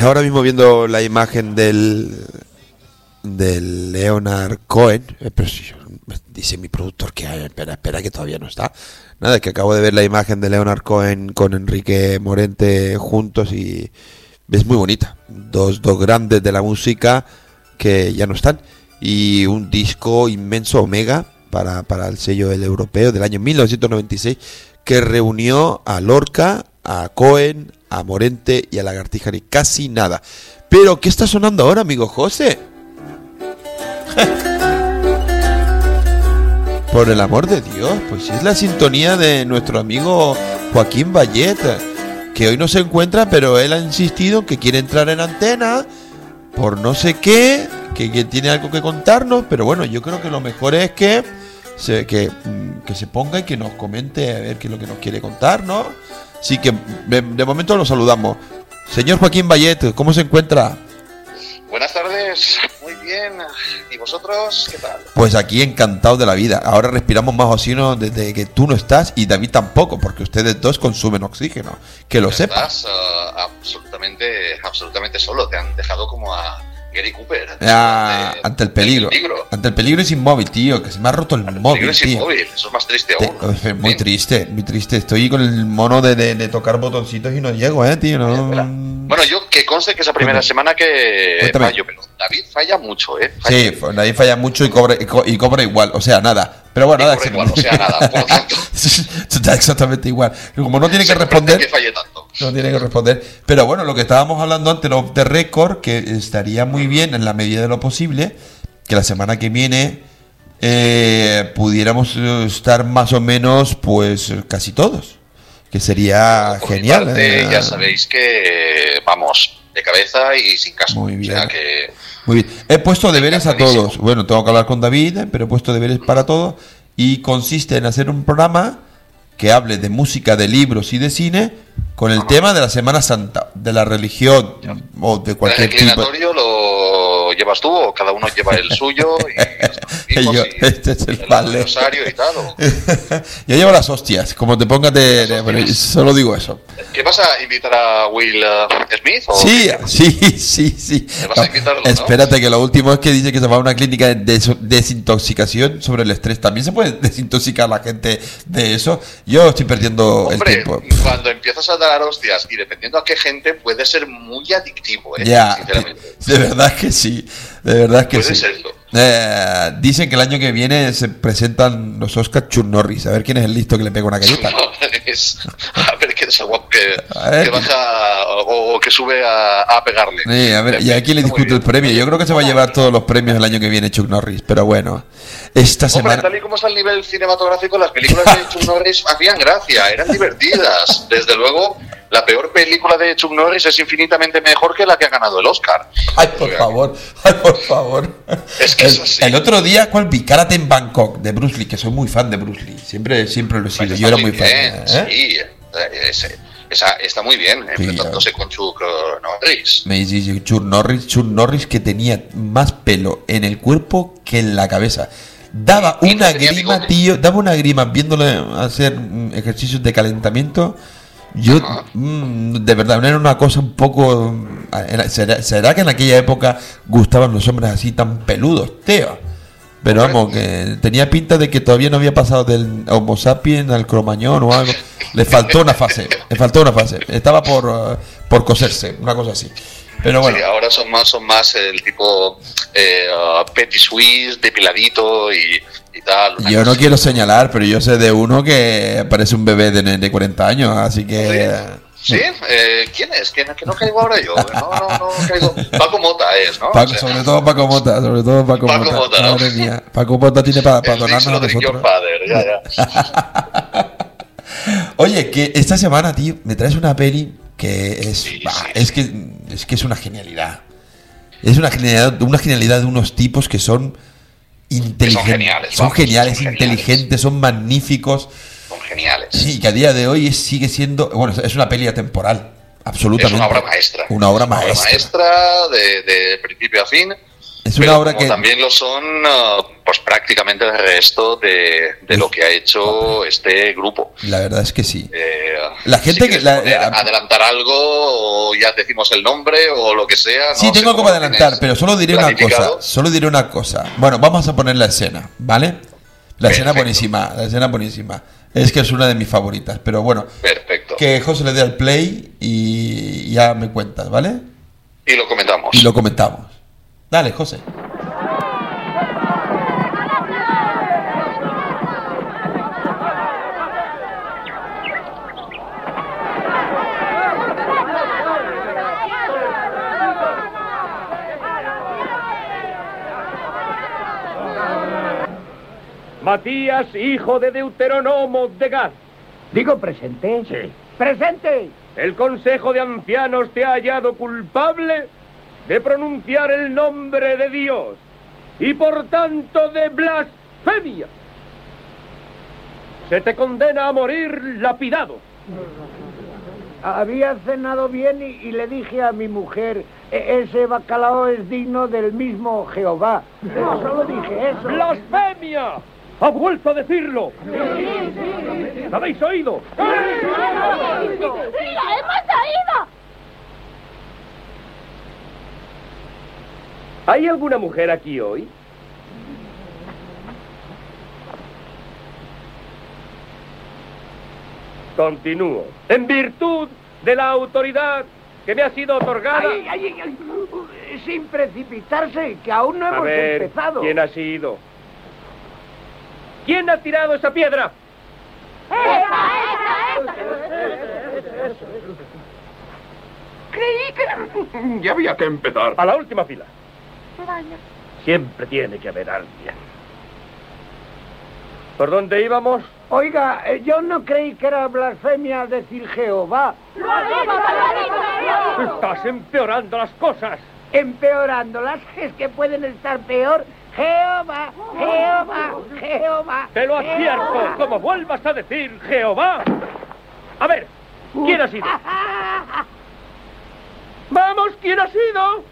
Ahora mismo viendo la imagen del del Leonard Cohen, eh, dice mi productor que espera, espera que todavía no está. Nada, es que acabo de ver la imagen de Leonard Cohen con Enrique Morente juntos y es muy bonita. Dos, dos grandes de la música que ya no están y un disco inmenso Omega para, para el sello El Europeo del año 1996 que reunió a Lorca, a Cohen, a Morente y a Lagartija ni casi nada. Pero ¿qué está sonando ahora, amigo José? Por el amor de Dios, pues es la sintonía de nuestro amigo Joaquín Vallet, que hoy no se encuentra, pero él ha insistido que quiere entrar en antena por no sé qué, que tiene algo que contarnos, pero bueno, yo creo que lo mejor es que se, que, que se ponga y que nos comente a ver qué es lo que nos quiere contar, ¿no? Así que de, de momento lo saludamos. Señor Joaquín Vallet, ¿cómo se encuentra? Buenas tardes, muy bien. ¿Y vosotros qué tal? Pues aquí encantado de la vida. Ahora respiramos más oxígeno desde que tú no estás y David tampoco, porque ustedes dos consumen oxígeno. Que lo sepa. Estás eh, absolutamente, absolutamente solo. Te han dejado como a Gary Cooper. Ah, ante el peligro. Ante el peligro es inmóvil, tío, que se me ha roto el móvil, Peligro es tío. inmóvil, eso es más triste Te- aún. muy triste, muy triste. Estoy con el mono de, de- de tocar botoncitos y no llego, eh, tío. No... Bueno, yo que conste que esa primera semana que Cuéntame. fallo, pero David falla mucho, ¿eh? Falla. Sí, nadie falla mucho y cobra, y co- y cobra igual, o sea, nada. Pero bueno, nada. igual, o sea, nada, por lo tanto. Está exactamente igual. Como no tiene que responder. que falle tanto. No tiene que responder. Pero bueno, lo que estábamos hablando antes off the record, que estaría muy bien en la medida de lo posible, que la semana que viene eh, pudiéramos eh, estar más o menos, pues casi todos. Que sería Por genial. parte, eh. ya sabéis que vamos de cabeza y sin caso. Muy bien. O sea que Muy bien. He puesto deberes a todos. Bueno, tengo que hablar con David, eh, pero he puesto deberes para todos. Y consiste en hacer un programa que hable de música, de libros y de cine con el tema de la Semana Santa, de la religión o de el cualquier tipo. inclinatorio lo llevas tú o cada uno lleva el suyo y Yo- este es el vale. rosario y tal. o- Yo llevo las hostias, como te pongas de... de- bueno, solo digo eso. ¿Qué vas a invitar a Will eh, Smith? O Sí, sí, sí, sí. vas a invitarlo, no? Espérate, que lo último es que dice que se va a una clínica de des- desintoxicación sobre el estrés. ¿También se puede desintoxicar la gente de eso? Yo estoy perdiendo el Hombre, tiempo. cuando empiezas a dar hostias y dependiendo a qué gente puede ser muy adictivo, ¿eh? Ya, Sinceramente. de verdad que sí, de verdad que Puede sí. serlo. Eh, dicen que el año que viene se presentan los Oscars Chuck Norris, a ver quién es el listo que le pega una galleta. No, es- a qué ese guapo que, que baja o, o que sube a, a pegarle. Eh, a ver, ¿y a quién le discuto el premio? Yo creo que se va a llevar todos los premios el año que viene Chuck Norris, pero bueno, esta Hombre, semana... tal y como está el nivel cinematográfico, las películas de Chuck Norris hacían gracia, eran divertidas. Desde luego, la peor película de Chuck Norris es infinitamente mejor que la que ha ganado el Oscar. Ay, por favor, ay, por favor. Es que el, es así. el otro día, ¿cuál vi? Karate en Bangkok, de Bruce Lee, que soy muy fan de Bruce Lee. Siempre, siempre lo he sido, yo era muy fan. bien, ¿eh? Sí, eh, esa- está muy bien, enfrentándose con Chuck eh, Norris. Me dice Chuck Norris, Chuck Norris que tenía más pelo en el cuerpo que en la cabeza. Daba una grima, tío, daba una grima viéndole hacer mm, ejercicios de calentamiento. Yo, mm, de verdad, era una cosa un poco... mm, ¿será, será que en aquella época gustaban los hombres así tan peludos, tío? Pero vamos, que tenía pinta de que todavía no había pasado del Homo sapiens al cromañón o algo. Le faltó una fase, le faltó una fase. Estaba por, eh, por coserse, una cosa así. Pero bueno, Sí, ahora son más, son más el tipo eh, uh, petit suisse, depiladito y, y tal. yo no quiero señalar, pero yo sé de uno que parece un bebé de, de 40 años, así que... ¿Sí? Eh, ¿Quién es? ¿Quién, que no caigo ahora yo? No, no, no caigo. Paco Mota es, ¿no? Paco- O sea, sobre todo Paco Mota, sobre todo Paco, Paco Mota. Mota, ¿no? Madre mía. Paco Mota tiene para el donarnos a nosotros. Father, ya, ya. Oye, que esta semana, tío, me traes una peli que es. bah, Es que es que es una genialidad. Es una genialidad, una genialidad de unos tipos que son inteligentes. geniales, Son vamos, geniales, son inteligentes, son magníficos. Son geniales. Sí, que a día de hoy sigue siendo. Bueno, es una peli atemporal. Absolutamente. Es una obra maestra. Una obra Una obra maestra. maestra de, de principio a fin. Es una pero obra como que. también lo son uh, pues prácticamente el resto de, de lo que ha hecho este grupo. La verdad es que sí. Eh, La gente si que. quieres la- poner- la- adelantar algo o ya decimos el nombre o lo que sea. Sí, no tengo como adelantar, pero solo diré una cosa. Solo diré una cosa. Bueno, vamos a poner la escena, ¿vale? La escena buenísima, la escena buenísima. Es que es una de mis favoritas, pero bueno. Perfecto. Que José le dé al play y ya me cuentas, ¿vale? Y lo comentamos. Y lo comentamos. Dale, José. Matías, hijo de Deuteronomo de Gad. Digo presente. Sí. ¡Presente! El Consejo de Ancianos te ha hallado culpable de pronunciar el nombre de Dios y por tanto de blasfemia. Se te condena a morir lapidado. Había cenado bien y, y le dije a mi mujer, "E- ese bacalao es digno del mismo Jehová. Pero solo dije eso. ¡Blasfemia! ¡Ha vuelto a decirlo! ¿Lo habéis oído? ¡Sí, lo hemos oído! ¿Hay alguna mujer aquí hoy? Continúo. En virtud de la autoridad que me ha sido otorgada. Ay, ay, ay, ay, sin precipitarse, que aún no A hemos ver, empezado. ¿quién ha sido? ¿Quién ha tirado esa piedra? Creí que... Ya había que empezar. A la última fila. Siempre tiene que haber alguien. ¿Por dónde íbamos? Oiga, eh, yo no creí que era blasfemia decir Jehová. Estás empeorando las cosas. Empeorándolas, es que pueden estar peor. Jehová, Jehová, Jehová. Te lo advierto, Jehová. como vuelvas a decir Jehová. A ver, ¿quién ha sido? Vamos, ¿quién ha sido?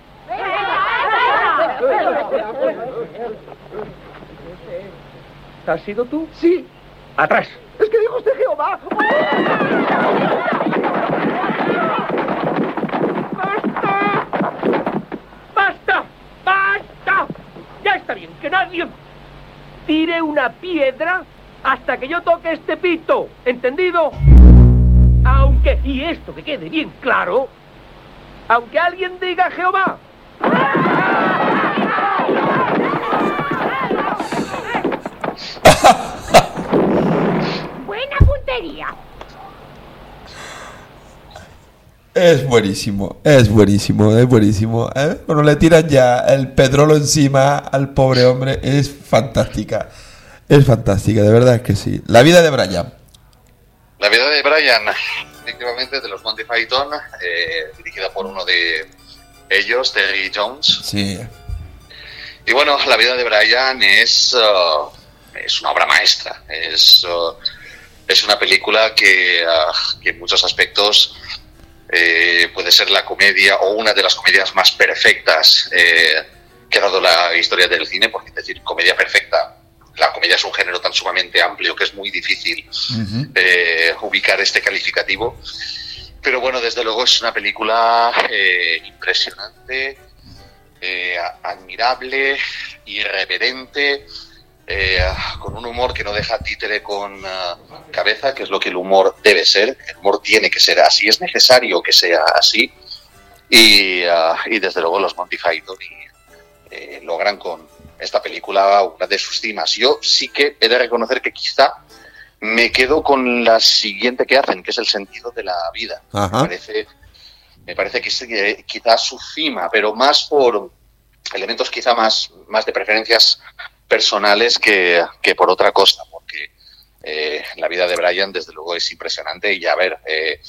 ¿Has sido tú? Sí. Atrás. Es que dijo usted Jehová. Ya está bien, que nadie tire una piedra hasta que yo toque este pito. ¿Entendido? Aunque, y esto que quede bien claro, aunque alguien diga Jehová. Buena puntería. Es buenísimo, es buenísimo, es buenísimo. ¿eh? Cuando le tiran ya el pedrolo encima al pobre hombre, es fantástica. Es fantástica, de verdad es que sí. La vida de Brian. La vida de Brian, efectivamente, de los Monty Python, eh, dirigida por uno de ellos, Terry Jones. Sí. Y bueno, la vida de Brian es, uh, es una obra maestra. Es, uh, es una película que, uh, que en muchos aspectos eh, puede ser la comedia o una de las comedias más perfectas eh, que ha dado la historia del cine, porque es decir, comedia perfecta. La comedia es un género tan sumamente amplio que es muy difícil eh, ubicar este calificativo. Pero bueno, desde luego es una película eh, impresionante, admirable, irreverente, eh, con un humor que no deja títere con ah, cabeza, que es lo que el humor debe ser. El humor tiene que ser así, es necesario que sea así. Y, ah, y desde luego los Monty Python y, eh, logran con esta película una de sus cimas. Yo sí que he de reconocer que quizá me quedo con la siguiente que hacen, que es el sentido de la vida. Ajá. Me parece, me parece que es eh, quizá su cima, pero más por elementos quizá más, más de preferencias personales que, que por otra cosa, porque eh, la vida de Brian desde luego es impresionante y a ver, eh,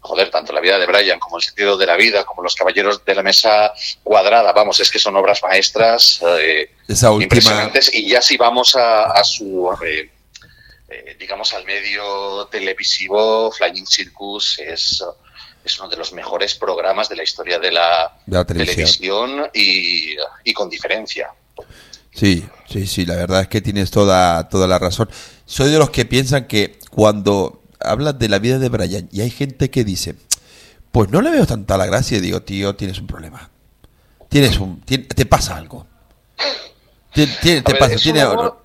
joder, tanto la vida de Brian como el sentido de la vida, como los caballeros de la mesa cuadrada, vamos, es que son obras maestras eh, Esa última. impresionantes y ya si vamos a, a su... eh, eh, digamos al medio televisivo, Flying Circus es, es uno de los mejores programas de la historia de la, De la televisión. televisión y, y con diferencia. Sí, sí, sí, la verdad es que tienes toda, toda la razón. Soy de los que piensan que cuando hablas de la vida de Brian y hay gente que dice, pues no le veo tanta la gracia, y digo, tío, tienes un problema. Tienes un, te pasa algo. Te, te- te A ver, pasa, tiene- humor-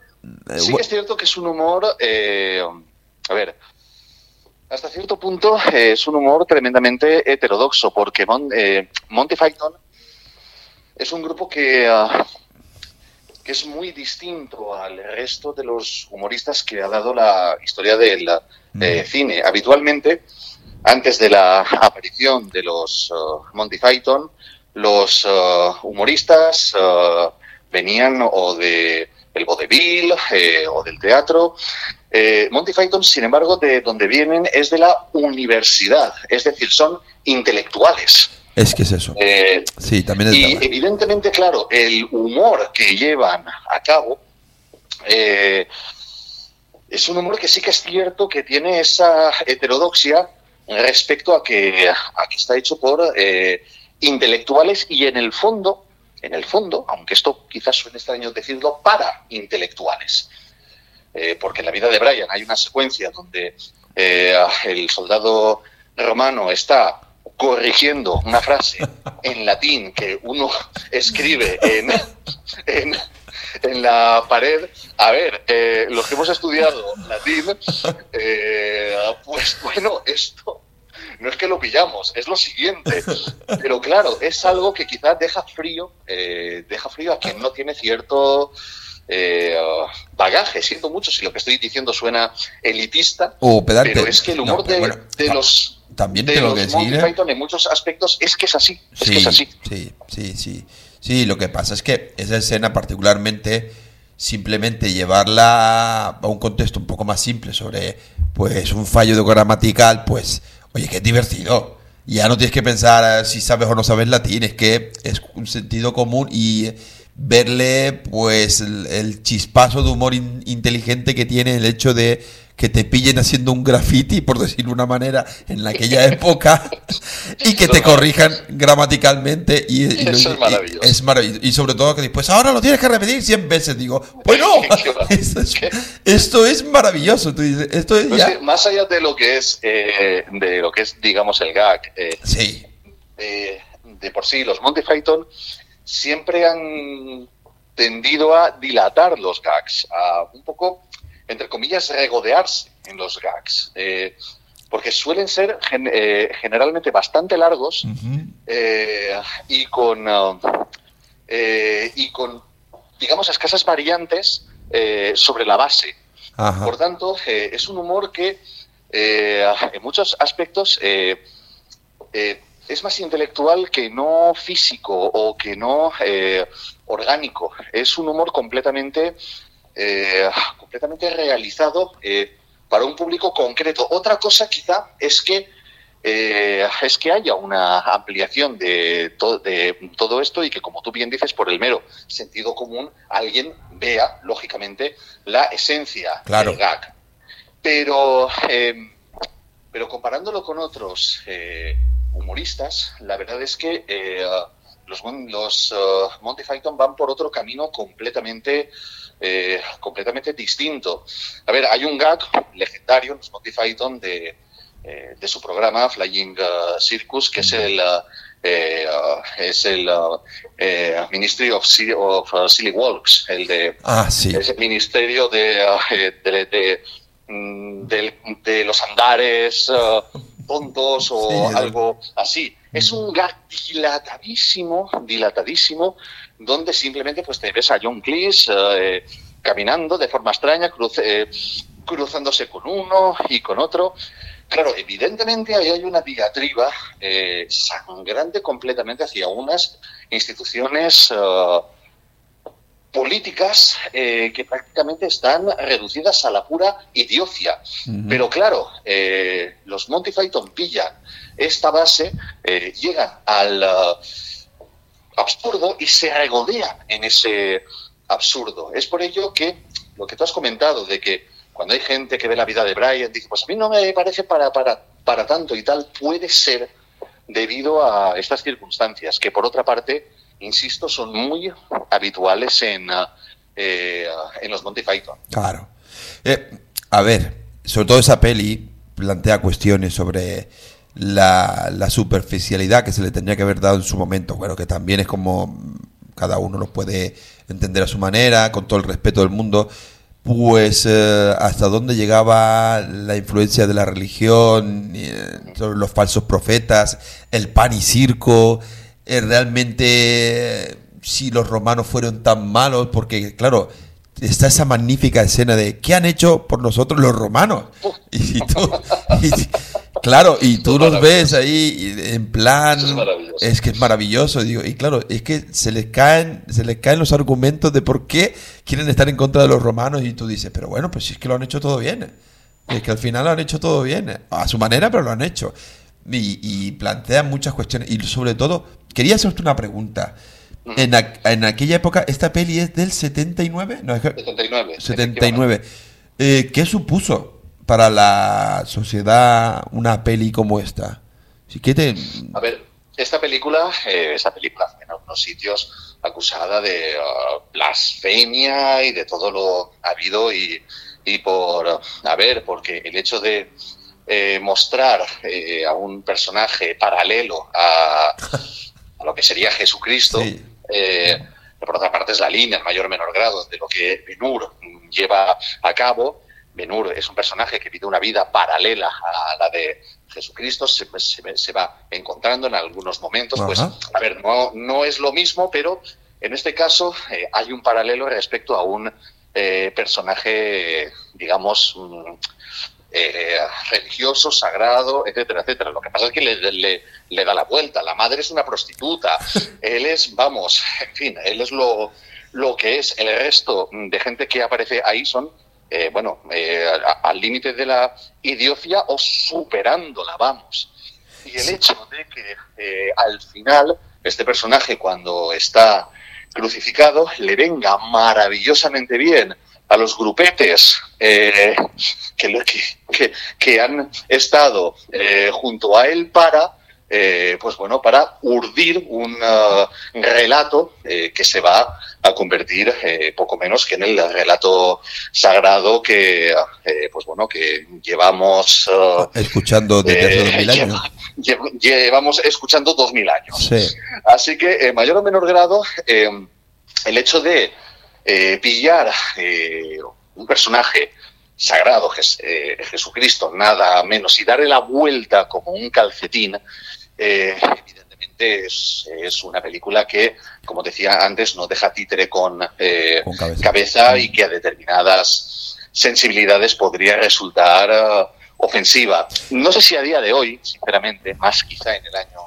eh, Sí bu- que es cierto que es un humor, eh, a ver, hasta cierto punto eh, es un humor tremendamente heterodoxo, porque Mon- eh, Monty Python es un grupo que, ah, que es muy distinto al resto de los humoristas que ha dado la historia del eh, cine. Habitualmente, antes de la aparición de los ah, Monty Python, los ah, humoristas ah, venían o de el vodevil eh, o del teatro. Eh, Monty Python, sin embargo, de donde vienen es de la universidad, es decir, son intelectuales. Es que es eso. Eh, Sí, también es y verdad. evidentemente, claro, el humor que llevan a cabo eh, es un humor que sí que es cierto que tiene esa heterodoxia respecto a que, a que está hecho por eh, intelectuales y en el fondo, en el fondo, aunque esto quizás suene extraño decirlo, para intelectuales. Porque en la vida de Brian hay una secuencia donde el soldado romano está corrigiendo una frase en latín que uno escribe en, en, en la pared. A ver, eh, los que hemos estudiado latín, eh, pues bueno, esto no es que lo pillamos, es lo siguiente. Pero claro, es algo que quizás deja frío, eh, deja frío a quien no tiene cierto eh, bagaje. Siento mucho si lo que estoy diciendo suena elitista, O pedante. pero es que el humor No, pero de, bueno, de los También de tengo los que Monty decir. ¿eh? Python en muchos aspectos es que es así, es que Sí, es así. sí, sí, sí. Sí, lo que pasa es que esa escena particularmente, simplemente llevarla a un contexto un poco más simple sobre pues un fallo de gramatical, pues, oye, que es divertido. Ya no tienes que pensar si sabes o no sabes latín, es que es un sentido común y verle pues el, el chispazo de humor in- inteligente que tiene el hecho de que te pillen haciendo un graffiti, por decirlo de una manera, en aquella época y que te corrijan gramaticalmente y, y lo- Eso es y- maravilloso. es maravilloso. Y sobre todo que después, ahora lo tienes que repetir 100 veces. Digo, bueno, esto es, esto es maravilloso. Tú dices, esto es Pero ya. más allá de lo que es, eh, de lo que es, digamos, el gag, eh, sí. de, de por sí, los Monty Python siempre han tendido a dilatar los gags, a un poco, entre comillas, regodearse en los gags, eh, porque suelen ser gen- eh, generalmente bastante largos eh, y con uh, eh, y con digamos escasas variantes sobre la base. Ajá. Por tanto, es un humor que en muchos aspectos es más intelectual que no físico o que no orgánico. Es un humor completamente, eh, completamente realizado eh, para un público concreto. Otra cosa quizá es que eh, es que haya una ampliación de, to- de todo esto y que, como tú bien dices, por el mero sentido común, alguien vea, lógicamente, la esencia Claro. del gag. Pero, eh, pero comparándolo con otros eh, humoristas, la verdad es que los, Mon- los Monty Python van por otro camino completamente, eh, completamente distinto. A ver, hay un gag legendario en Python de, eh, de su programa Flying eh, Circus, que es el, eh, eh, es el eh, eh, Ministry of, Silly, of eh, Silly Walks, el de Ah, sí. ese ministerio de, eh, de, de, mm, del- de los andares tontos o Sí, el- algo así. Es un gag dilatadísimo, dilatadísimo, donde simplemente pues te ves a John Cleese eh, caminando de forma extraña, cruce- eh, cruzándose con uno y con otro. Claro, evidentemente ahí hay una diatriba eh, sangrante completamente hacia unas instituciones eh, políticas eh, que prácticamente están reducidas a la pura idiocia. Pero claro, eh, los Monty Python pillan esta base, eh, llegan al uh, absurdo y se regodean en ese absurdo. Es por ello que lo que tú has comentado de que cuando hay gente que ve la vida de Brian, dice, pues a mí no me parece para, para, para tanto y tal, puede ser debido a estas circunstancias, que por otra parte, insisto, son muy habituales en, uh, en los Monty. Claro. Eh, a ver, sobre todo esa peli plantea cuestiones sobre la, la superficialidad que se le tendría que haber dado en su momento. Bueno, que también es como cada uno lo puede entender a su manera, con todo el respeto del mundo. Pues eh, hasta dónde llegaba la influencia de la religión, sobre los falsos profetas, el pan y circo, eh, realmente si los romanos fueron tan malos, porque claro, está esa magnífica escena de ¿qué han hecho por nosotros los romanos? Y tú, y- claro, y tú los ves ahí en plan, es, que es maravilloso, digo, y claro, es que se les caen, se les caen los argumentos de por qué quieren estar en contra de los romanos y tú dices, pero bueno, pues si es que lo han hecho todo bien, es que al final lo han hecho todo bien, a su manera, pero lo han hecho. Y, y plantean muchas cuestiones. Y sobre todo, quería hacerte una pregunta. En, aqu- en aquella época, esta peli es del 79, no, es que- 79. 79. Eh, ¿Qué supuso para la sociedad una peli como esta? Si que te- A ver, esta película, eh, esta película en algunos sitios acusada de uh, blasfemia y de todo lo habido y, y por, a ver, porque el hecho de eh, mostrar eh, a un personaje paralelo a, a lo que sería Jesucristo, eh, por otra parte es la línea en mayor o menor grado de lo que Benur lleva a cabo. Benur es un personaje que vive una vida paralela a la de Jesucristo, se, se- se va encontrando en algunos momentos. Pues, a ver, no, no es lo mismo, pero en este caso eh, hay un paralelo respecto a un eh, personaje, digamos, mm, eh, religioso, sagrado, etcétera, etcétera. Lo que pasa es que le, le- le da la vuelta. La madre es una prostituta. Él es, vamos, en fin, él es lo, lo que es. El resto de gente que aparece ahí son, eh, bueno, eh, al límite de la idiocia o superándola, vamos. Y el hecho de que al final este personaje cuando está crucificado le venga maravillosamente bien a los grupetes eh, que, lo- que, que- han estado eh, junto a él para eh, pues bueno para urdir un ah, relato eh, que se va a convertir eh, poco menos que en el relato sagrado que pues bueno que llevamos ah, escuchando desde hace dos mil años. lleva- llevamos escuchando dos mil años Sí. Así que, en mayor o menor grado, el hecho de eh, pillar eh, un personaje sagrado, Jes- eh, Jesucristo, nada menos, y darle la vuelta como un calcetín, eh, evidentemente es, es una película que, como decía antes, no deja títere con, eh, cabeza. y que a determinadas sensibilidades podría resultar ofensiva. No sé si a día de hoy, sinceramente, más quizá en el año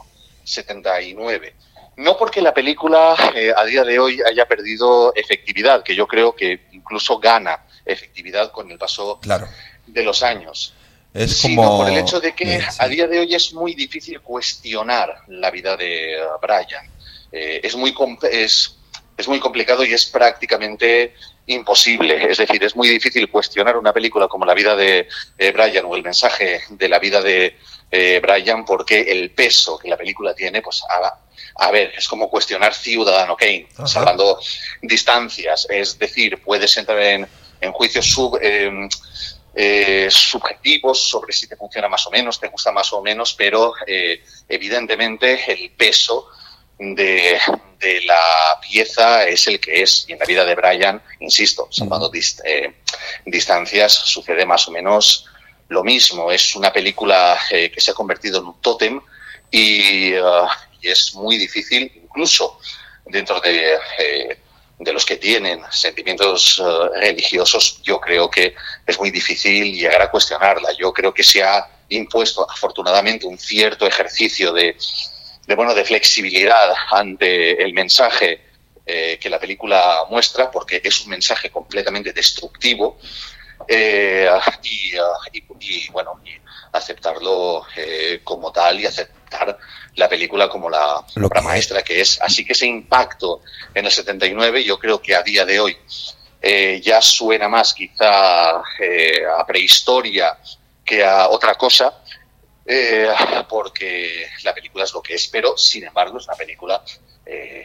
79. No porque la película eh, a día de hoy haya perdido efectividad, que yo creo que incluso gana efectividad con el paso Claro. de los años, Es sino por el hecho de que sí. a día de hoy es muy difícil cuestionar la vida de uh, Brian. Eh, es, muy es, es muy complicado y es prácticamente imposible. Es decir, es muy difícil cuestionar una película como la vida de eh, Brian o el mensaje de la vida de eh, Brian porque el peso que la película tiene, pues a, a ver, es como cuestionar Ciudadano Kane, Ajá. salvando distancias. Es decir, puedes entrar en, en juicios sub, eh, eh, subjetivos sobre si te funciona más o menos, te gusta más o menos, pero eh, evidentemente el peso de, de la pieza es el que es. Y en la vida de Brian, insisto, salvando dist- eh, distancias, sucede más o menos lo mismo. Es una película eh, que se ha convertido en un tótem y, y es muy difícil, incluso dentro de, eh, de los que tienen sentimientos eh, religiosos, yo creo que es muy difícil llegar a cuestionarla. Yo creo que se ha impuesto afortunadamente un cierto ejercicio de, de, bueno, de flexibilidad ante el mensaje eh, que la película muestra, porque es un mensaje completamente destructivo. eh, y, ah, y- y, bueno, y aceptarlo eh, como tal y aceptar la película como la Lo obra que- maestra que es. Así que ese impacto en el 79 yo creo que a día de hoy eh, ya suena más quizá a prehistoria que a otra cosa, eh, porque la película es lo que es, pero sin embargo es una película eh,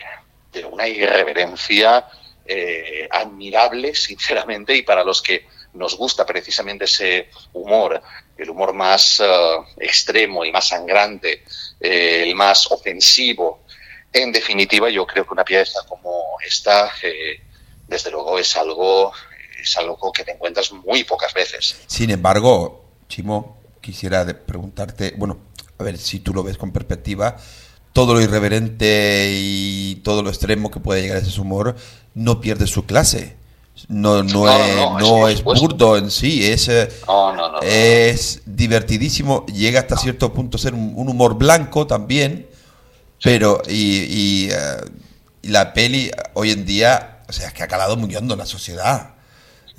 de una irreverencia eh, admirable, sinceramente, y para los que nos gusta precisamente ese humor, el humor más eh, extremo y más sangrante, eh, el más ofensivo. En definitiva, yo creo que una pieza como esta, eh, desde luego, es algo, es algo que te encuentras muy pocas veces. Sin embargo, Chimo, quisiera preguntarte, bueno, a ver si tú lo ves con perspectiva, todo lo irreverente y todo lo extremo que puede llegar a ese humor no pierde su clase. No, no, No, es, no, no eso por es supuesto. burdo en sí, es, eh, es divertidísimo, llega hasta cierto punto a ser un, un humor blanco también, pero y, y, eh, y la peli hoy en día, o sea, es que ha calado muy hondo en la sociedad.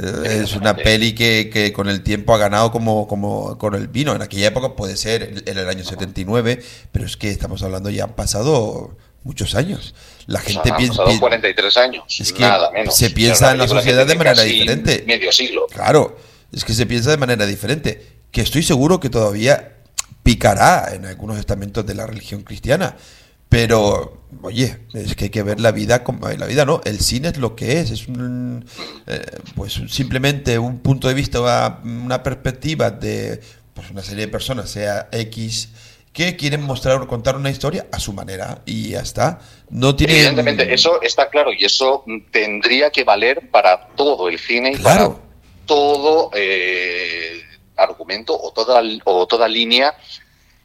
Eh, Es una peli que, que con el tiempo ha ganado como, como con el vino. En aquella época puede ser en el año 79, pero es que estamos hablando ya han pasado muchos años. La gente Han piensa, pasado 43 años, es que nada menos. se piensa en la sociedad de manera diferente. Medio siglo. Claro, es que se piensa de manera diferente. Que estoy seguro que todavía picará en algunos estamentos de la religión cristiana. Pero, oye, es que hay que ver la vida como la vida, ¿no? El cine es lo que es, es un, eh, pues simplemente un punto de vista, una, perspectiva de pues una serie de personas, sea X, que quieren mostrar o contar una historia a su manera y ya está. No tiene Evidentemente, eso está claro y eso tendría que valer para todo el cine y Claro. para todo eh, argumento o toda, o toda línea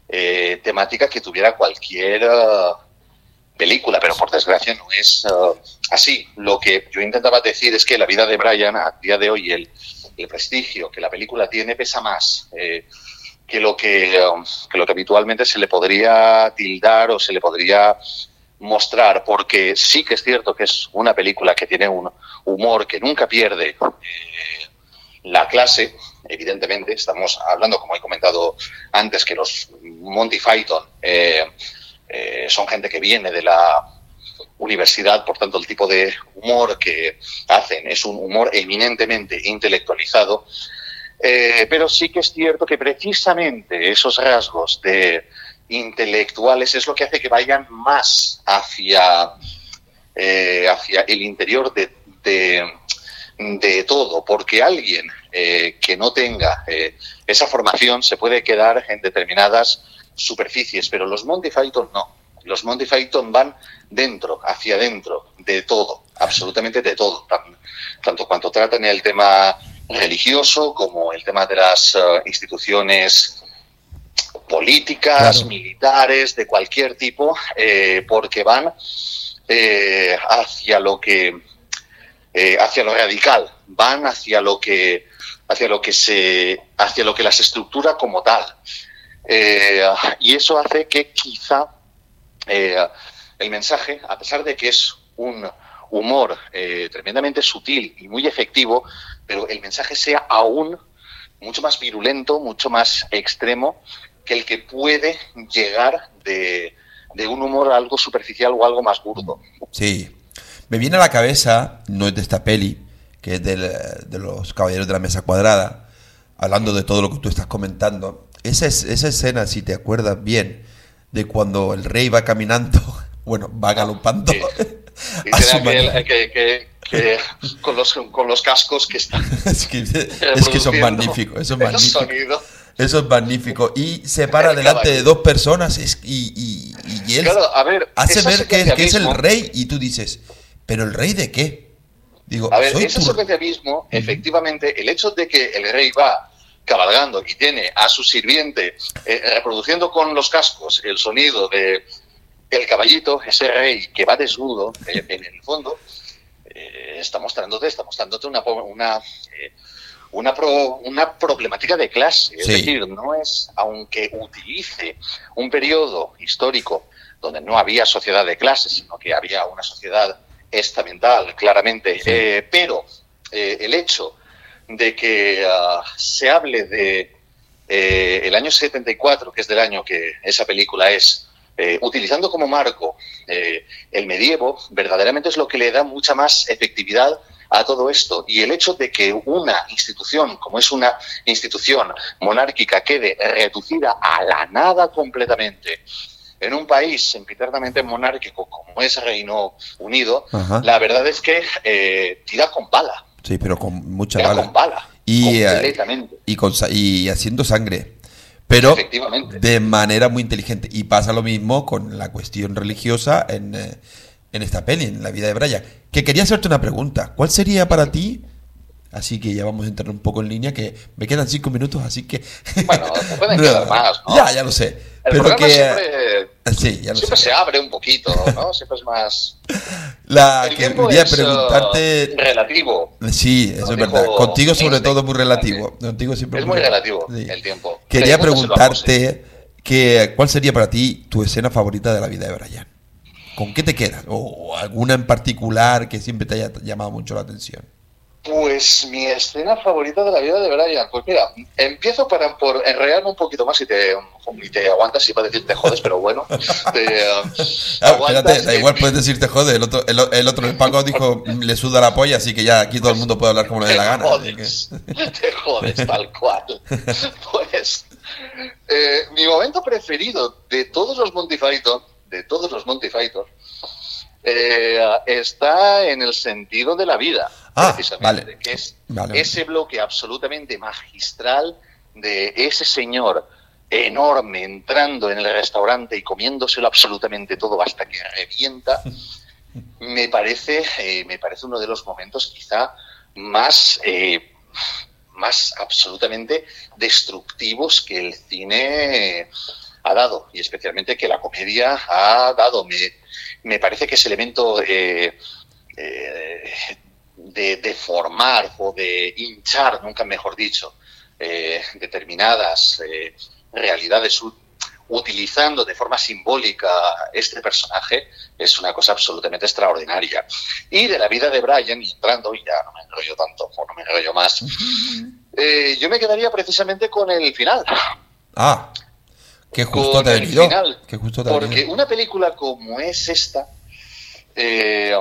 eh, temática que tuviera cualquier eh, película, pero por desgracia no es eh, así. Lo que yo intentaba decir es que la vida de Brian a día de hoy, el, el prestigio que la película tiene pesa más eh, que, lo que, eh, que lo que habitualmente se le podría tildar o se le podría mostrar, porque sí que es cierto que es una película que tiene un humor que nunca pierde eh, la clase, evidentemente, estamos hablando, como he comentado antes, que los Monty Python eh, eh, son gente que viene de la universidad, por tanto el tipo de humor que hacen es un humor eminentemente intelectualizado, eh, pero sí que es cierto que precisamente esos rasgos de intelectuales es lo que hace que vayan más hacia, hacia el interior de, de, todo, porque alguien que no tenga esa formación se puede quedar en determinadas superficies, pero los Monty Python no. Los Monty Python van dentro, hacia adentro, de todo, absolutamente de todo, tan- tanto cuanto tratan el tema religioso como el tema de las eh, instituciones políticas, Claro. militares, de cualquier tipo, eh, porque van eh, hacia lo que eh, hacia lo radical, van hacia lo que hacia lo que se hacia lo que las estructura como tal. Eh, y eso hace que quizá eh, el mensaje, a pesar de que es un humor eh, tremendamente sutil y muy efectivo, pero el mensaje sea aún mucho más virulento, mucho más extremo que el que puede llegar de, de un humor algo superficial o algo más burdo. Sí. Me viene a la cabeza, no es de esta peli, que es del, de los Caballeros de la Mesa Cuadrada, hablando de todo lo que tú estás comentando. Esa, es- esa escena, si te acuerdas bien, de cuando el rey va caminando, bueno, va galopando. Y a su que, que- que con, los, con los cascos que están es, que, es que son magníficos, eso es magnífico. sonido. Eso es magnífico. Y se para El delante de dos personas y, y- y él Claro, a ver, hace ver que, es el rey y tú dices, ¿pero el rey de qué? Digo, A ver, ese tu- efectivamente, el hecho de que el rey va cabalgando y tiene a su sirviente eh, reproduciendo con los cascos el sonido de el caballito, ese rey que va desnudo, eh, en el fondo, eh, está mostrándote, está mostrándote una, una, una, pro- una problemática de clase. Es Sí. decir, no es, aunque utilice un periodo histórico donde no había sociedad de clases, sino que había una sociedad estamental, claramente, pero el hecho de que ah, se hable de eh, el año 74, que es del año que esa película es, eh, utilizando como marco eh, el medievo, verdaderamente es lo que le da mucha más efectividad a todo esto. Y el hecho de que una institución, como es una institución monárquica, quede reducida a la nada completamente en un país sempiternamente monárquico como es Reino Unido, Ajá. la verdad es que eh, tira con bala. Sí, pero con mucha bala. con bala. Y, eh, completamente. y, con y haciendo sangre. Pero de manera muy inteligente. Y pasa lo mismo con la cuestión religiosa en, eh, en esta peli, en la vida de Brian. Que quería hacerte una pregunta. ¿Cuál sería para ti? Así que ya vamos a entrar un poco en línea, que me quedan cinco minutos, así que... Bueno, te pueden quedar más, ¿no? Ya, ya lo sé. El pero que... siempre, Sí, ya lo siempre sé. se abre un poquito, ¿no? Siempre es más... La El que quería es, preguntarte... uh, relativo. Sí, eso es verdad. Contigo sobre Einstein. todo muy relativo. Contigo siempre Es muy relativo el tiempo. Quería preguntarte que, cuál sería para ti tu escena favorita de la vida de Brian. ¿Con qué te quedas? ¿O alguna en particular que siempre te haya llamado mucho la atención? Pues mi escena favorita de la vida de Brian. Pues mira, empiezo para, por enredarme un poquito más y te, y te aguantas y para decirte jodes, pero bueno. Te, eh, Ah, espérate, da igual puedes decirte joder. El otro, el, el otro, el Paco dijo le suda la polla, así que ya aquí todo el mundo puede hablar como le dé la Te gana. jodes, te jodes tal cual. Pues eh, mi momento preferido de todos los Monty Python, de todos los Monty Python, eh, está en el sentido de la vida, Ah, precisamente, vale. que es Vale. ese bloque absolutamente magistral de ese señor enorme entrando en el restaurante y comiéndoselo absolutamente todo hasta que revienta, me parece, eh, me parece uno de los momentos quizá más, eh, más absolutamente destructivos que el cine ha dado y especialmente que la comedia ha dado. Me, me parece que ese elemento eh, eh, de, de formar o de hinchar, nunca mejor dicho, eh, determinadas eh, realidades utilizando de forma simbólica este personaje es una cosa absolutamente extraordinaria. Y de la vida de Brian, y entrando, y ya no me enrollo tanto, o no me enrollo más, eh, yo me quedaría precisamente con el final. Ah, que justo te ha Porque una película como es esta, eh,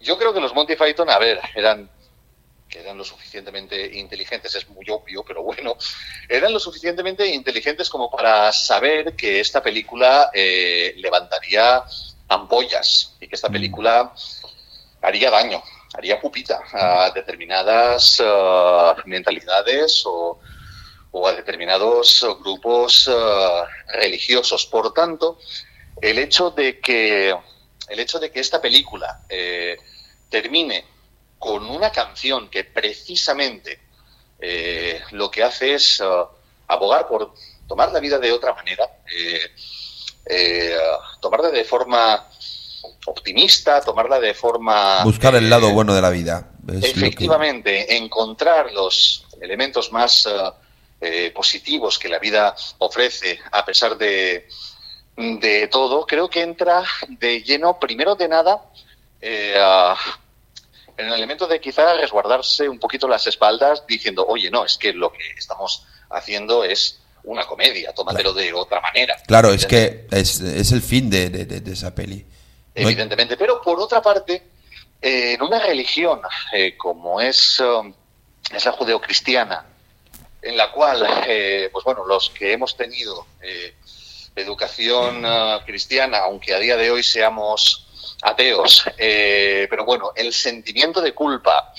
yo creo que los Monty Python, a ver, eran que eran lo suficientemente inteligentes, es muy obvio, pero bueno, eran lo suficientemente inteligentes como para saber que esta película eh, levantaría ampollas y que esta película haría daño, haría pupita a determinadas eh, mentalidades o, o a determinados grupos eh, religiosos. Por tanto, el hecho de que el hecho de que esta película eh, termine con una canción que precisamente eh, lo que hace es eh, abogar por tomar la vida de otra manera, eh, eh, tomarla de forma optimista, tomarla de forma Buscar el lado bueno de la vida. Que- Efectivamente, encontrar los elementos más eh, positivos que la vida ofrece a pesar de, de todo, creo que entra de lleno, primero de nada, eh, a- en el elemento de quizá resguardarse un poquito las espaldas diciendo, oye, no, es que lo que estamos haciendo es una comedia, tómatelo de otra manera. Claro, es que es, es el fin de, de- de- esa peli. Evidentemente. Pero por otra parte, eh, en una religión eh, como es, um, es la judeocristiana, en la cual, eh, pues bueno, los que hemos tenido eh, educación ah, cristiana, aunque a día de hoy seamos ateos, eh, pero bueno, el sentimiento de culpa,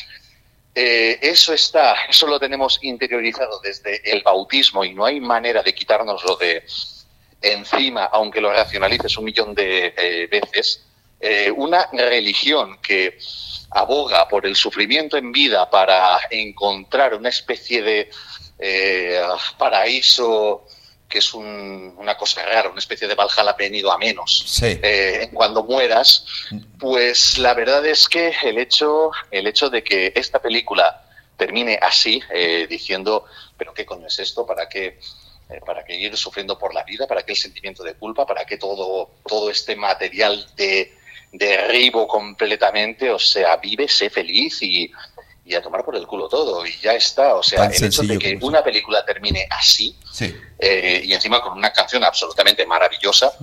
eh, eso está, eso lo tenemos interiorizado desde el bautismo y no hay manera de quitárnoslo de encima, aunque lo racionalices un millón de eh, veces, una religión que aboga por el sufrimiento en vida para encontrar una especie de paraíso que es un- una cosa rara, una especie de Valhalla venido a menos Sí. eh, cuando mueras, pues la verdad es que el hecho, el hecho de que esta película termine así, eh, diciendo, pero qué coño es esto, para qué, eh, para qué ir sufriendo por la vida, para qué el sentimiento de culpa, para qué todo, todo este material de derribo completamente, o sea, vive, sé feliz y, y a tomar por el culo todo, y ya está, o sea, Tan el hecho de que una película termine así, Sí. eh, y encima con una canción absolutamente maravillosa,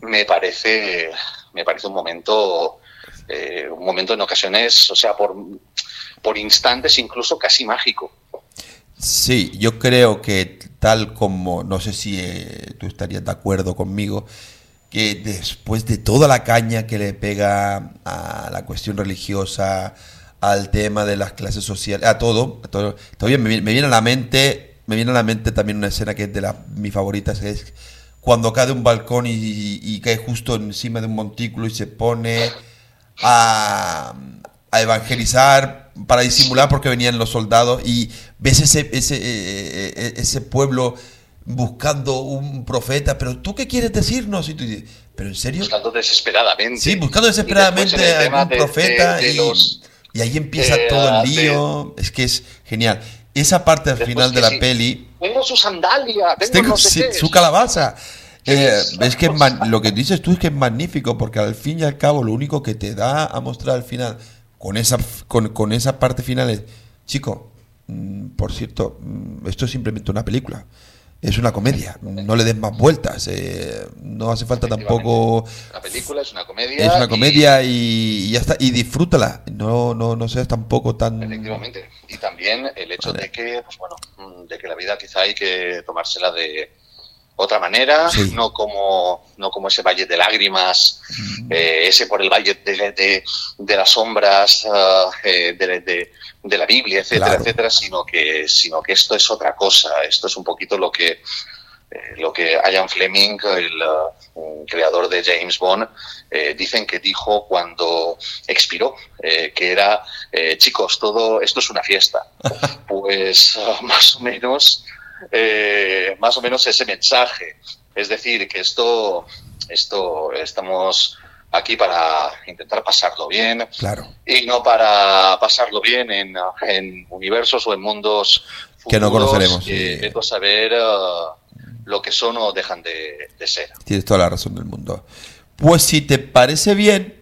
me parece, me parece un momento, eh, un momento en ocasiones, o sea, por, por instantes incluso casi mágico. Sí, yo creo que tal como, no sé si eh, tú estarías de acuerdo conmigo, que después de toda la caña que le pega a la cuestión religiosa, al tema de las clases sociales, a todo, a todo todavía me, viene- me viene a la mente, me viene a la mente también una escena que es de las mis favoritas, que es cuando cae de un balcón y, y cae justo encima de un montículo y se pone a, a evangelizar para disimular porque venían los soldados y ves ese, ese, eh, eh, ese pueblo buscando un profeta, pero ¿tú qué quieres decirnos? Y tú dices, ¿pero en serio? Buscando desesperadamente. Sí, buscando desesperadamente a algún de- profeta de- de y, los- y ahí empieza eh, todo el de- lío. Es que es genial. Esa parte al Después final de la sí. peli, Tengo su sandalia, tengo, tengo no sé qué. su calabaza. Eh, es que man- lo que dices tú es que es magnífico porque al fin y al cabo lo único que te da a mostrar al final con esa con, con esa parte final es chico mm, por cierto mm, esto es simplemente una película es una comedia no le des más vueltas eh, no hace falta tampoco La película es una comedia. es una comedia y, y ya está y disfrútala no no no seas tampoco tan Efectivamente. Y también el hecho de que, pues bueno, mm, de que la vida quizá hay que tomársela de otra manera, Sí. no como no como ese valle de lágrimas, eh, ese por el valle de, de- de las sombras ah, eh, de, de- de la Biblia, etcétera, Claro. etcétera, sino que sino que esto es otra cosa. Esto es un poquito lo que eh, lo que Ian Fleming, el un creador de James Bond, eh, dicen que dijo cuando expiró, eh, que era, chicos, todo esto es una fiesta. Pues más o menos, más o menos ese mensaje. Es decir, que esto, esto estamos aquí para intentar pasarlo bien claro y no para pasarlo bien en, en universos o en mundos Que no conoceremos, vete a saber ah, lo que son o dejan de, de ser. Tienes toda la razón del mundo. Pues si te parece bien,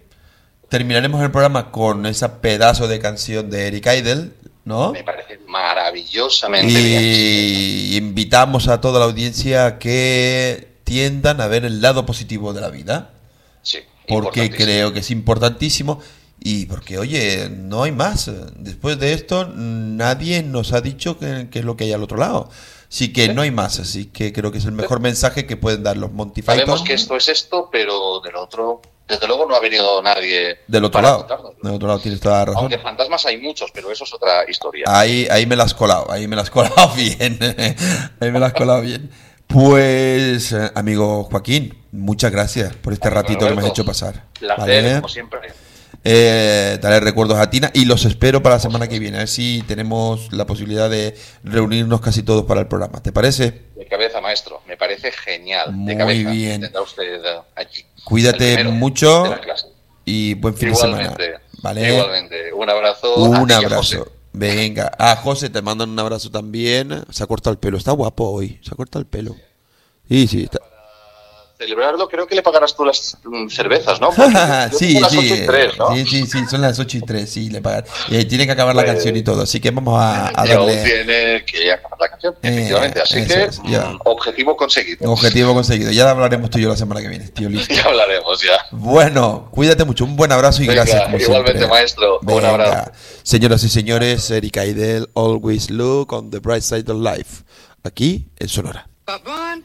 terminaremos el programa con esa pedazo de canción de Eric Idle, ¿no? Me parece maravillosamente bien. Y invitamos a toda la audiencia a que tiendan a ver el lado positivo de la vida, Sí, porque creo que es importantísimo y porque, oye, no hay más. Después de esto, nadie nos ha dicho que es lo que hay al otro lado. Así que no hay más, así que creo que es el mejor mensaje que pueden dar los Monty Sabemos que esto es esto, pero del otro, desde luego no ha venido nadie Del otro lado. contarnos. Del otro lado tienes toda la razón. Aunque fantasmas hay muchos, pero eso es otra historia. Ahí, ahí me la has colado, ahí me la has colado bien. ahí me la has colado bien. Pues, eh, amigo Joaquín, muchas gracias por este ratito que me has hecho pasar. Placer, ¿vale? como siempre. Eh, daré recuerdos a Tina y los espero para la semana que viene. A ver si tenemos la posibilidad de reunirnos casi todos para el programa. ¿Te parece? De cabeza, maestro. Me parece genial. Muy de cabeza. bien. Tendrá usted eh, allí. Cuídate mucho y buen fin de semana. Igualmente. ¿Vale? Igualmente. Un abrazo. Un abrazo. Venga. Ah, José, te mandan un abrazo también. Se ha cortado el pelo. Está guapo hoy. Se ha cortado el pelo. Sí, sí. Está, celebrarlo, creo que le pagarás tú las mm, cervezas, ¿no? Sí, las sí, ocho y tres, ¿no? sí, sí, sí, son las 8 y 3, sí, le pagan. Y ahí tiene que acabar la Pues- canción y todo, así que vamos a, a darle tiene que acabar la canción, Eh, efectivamente. Así eso que, es, ya. objetivo conseguido. objetivo conseguido. Ya hablaremos tú y yo la semana que viene, tío, listo. Ya hablaremos, ya. Bueno, cuídate mucho, un buen abrazo y Venga, gracias como igualmente, siempre. maestro. Un Venga. abrazo. Señoras y señores, Erika Idel, Always Look on the Bright Side of Life, aquí en Sonora. Brian,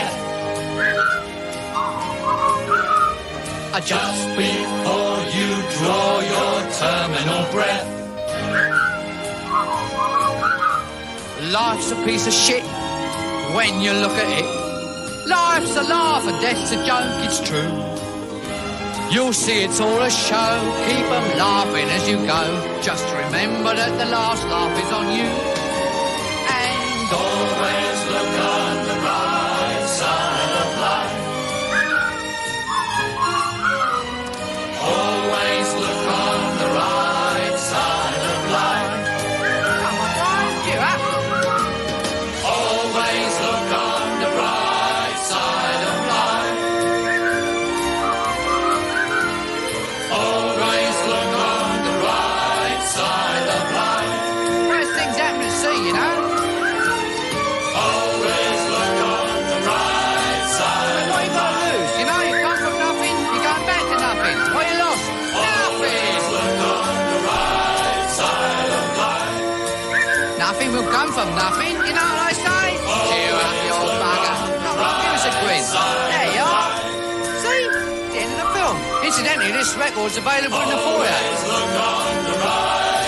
Just before you draw your terminal breath. Life's a piece of shit when you look at it. Life's a laugh and death's a joke, it's true. You'll see it's all a show, keep keep 'em laughing as you go. Just remember that the last laugh is on you. And always come from nothing, you know what I say? Cheer up, you old bugger. Come on, give us a grin. There you are. See? The end of the film. Incidentally, this record's available in the foyer.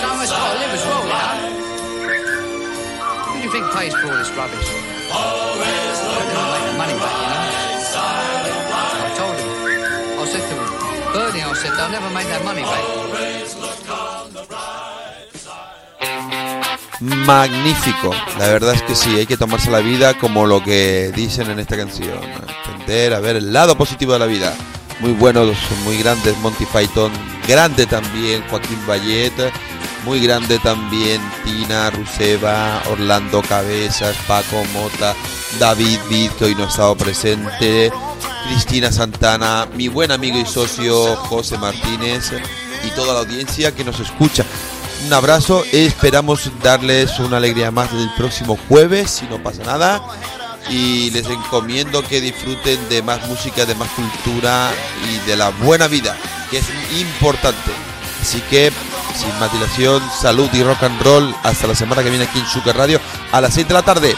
Someone's got to live as well, know. Who do you think pays for all this rubbish? Always look make the money back, you know. I told him. I said to him, Bernie, I said, they'll never make that money back. Magnífico, la verdad es que sí, hay que tomarse la vida como lo que dicen en esta canción, entender, a ver el lado positivo de la vida. Muy buenos, muy grandes Monty Python, grande también Joaquín Bayet, muy grande también Tina Ruseva, Orlando Cabezas, Paco Mota, David Vid, que hoy no ha estado presente, Cristina Santana, mi buen amigo y socio José Martínez y toda la audiencia que nos escucha. Un abrazo, esperamos darles una alegría más el próximo jueves, si no pasa nada. Y les encomiendo que disfruten de más música, de más cultura y de la buena vida, que es importante. Así que, sin más dilación, salud y rock and roll. Hasta la semana que viene aquí en Sugar Radio a las 6 de la tarde.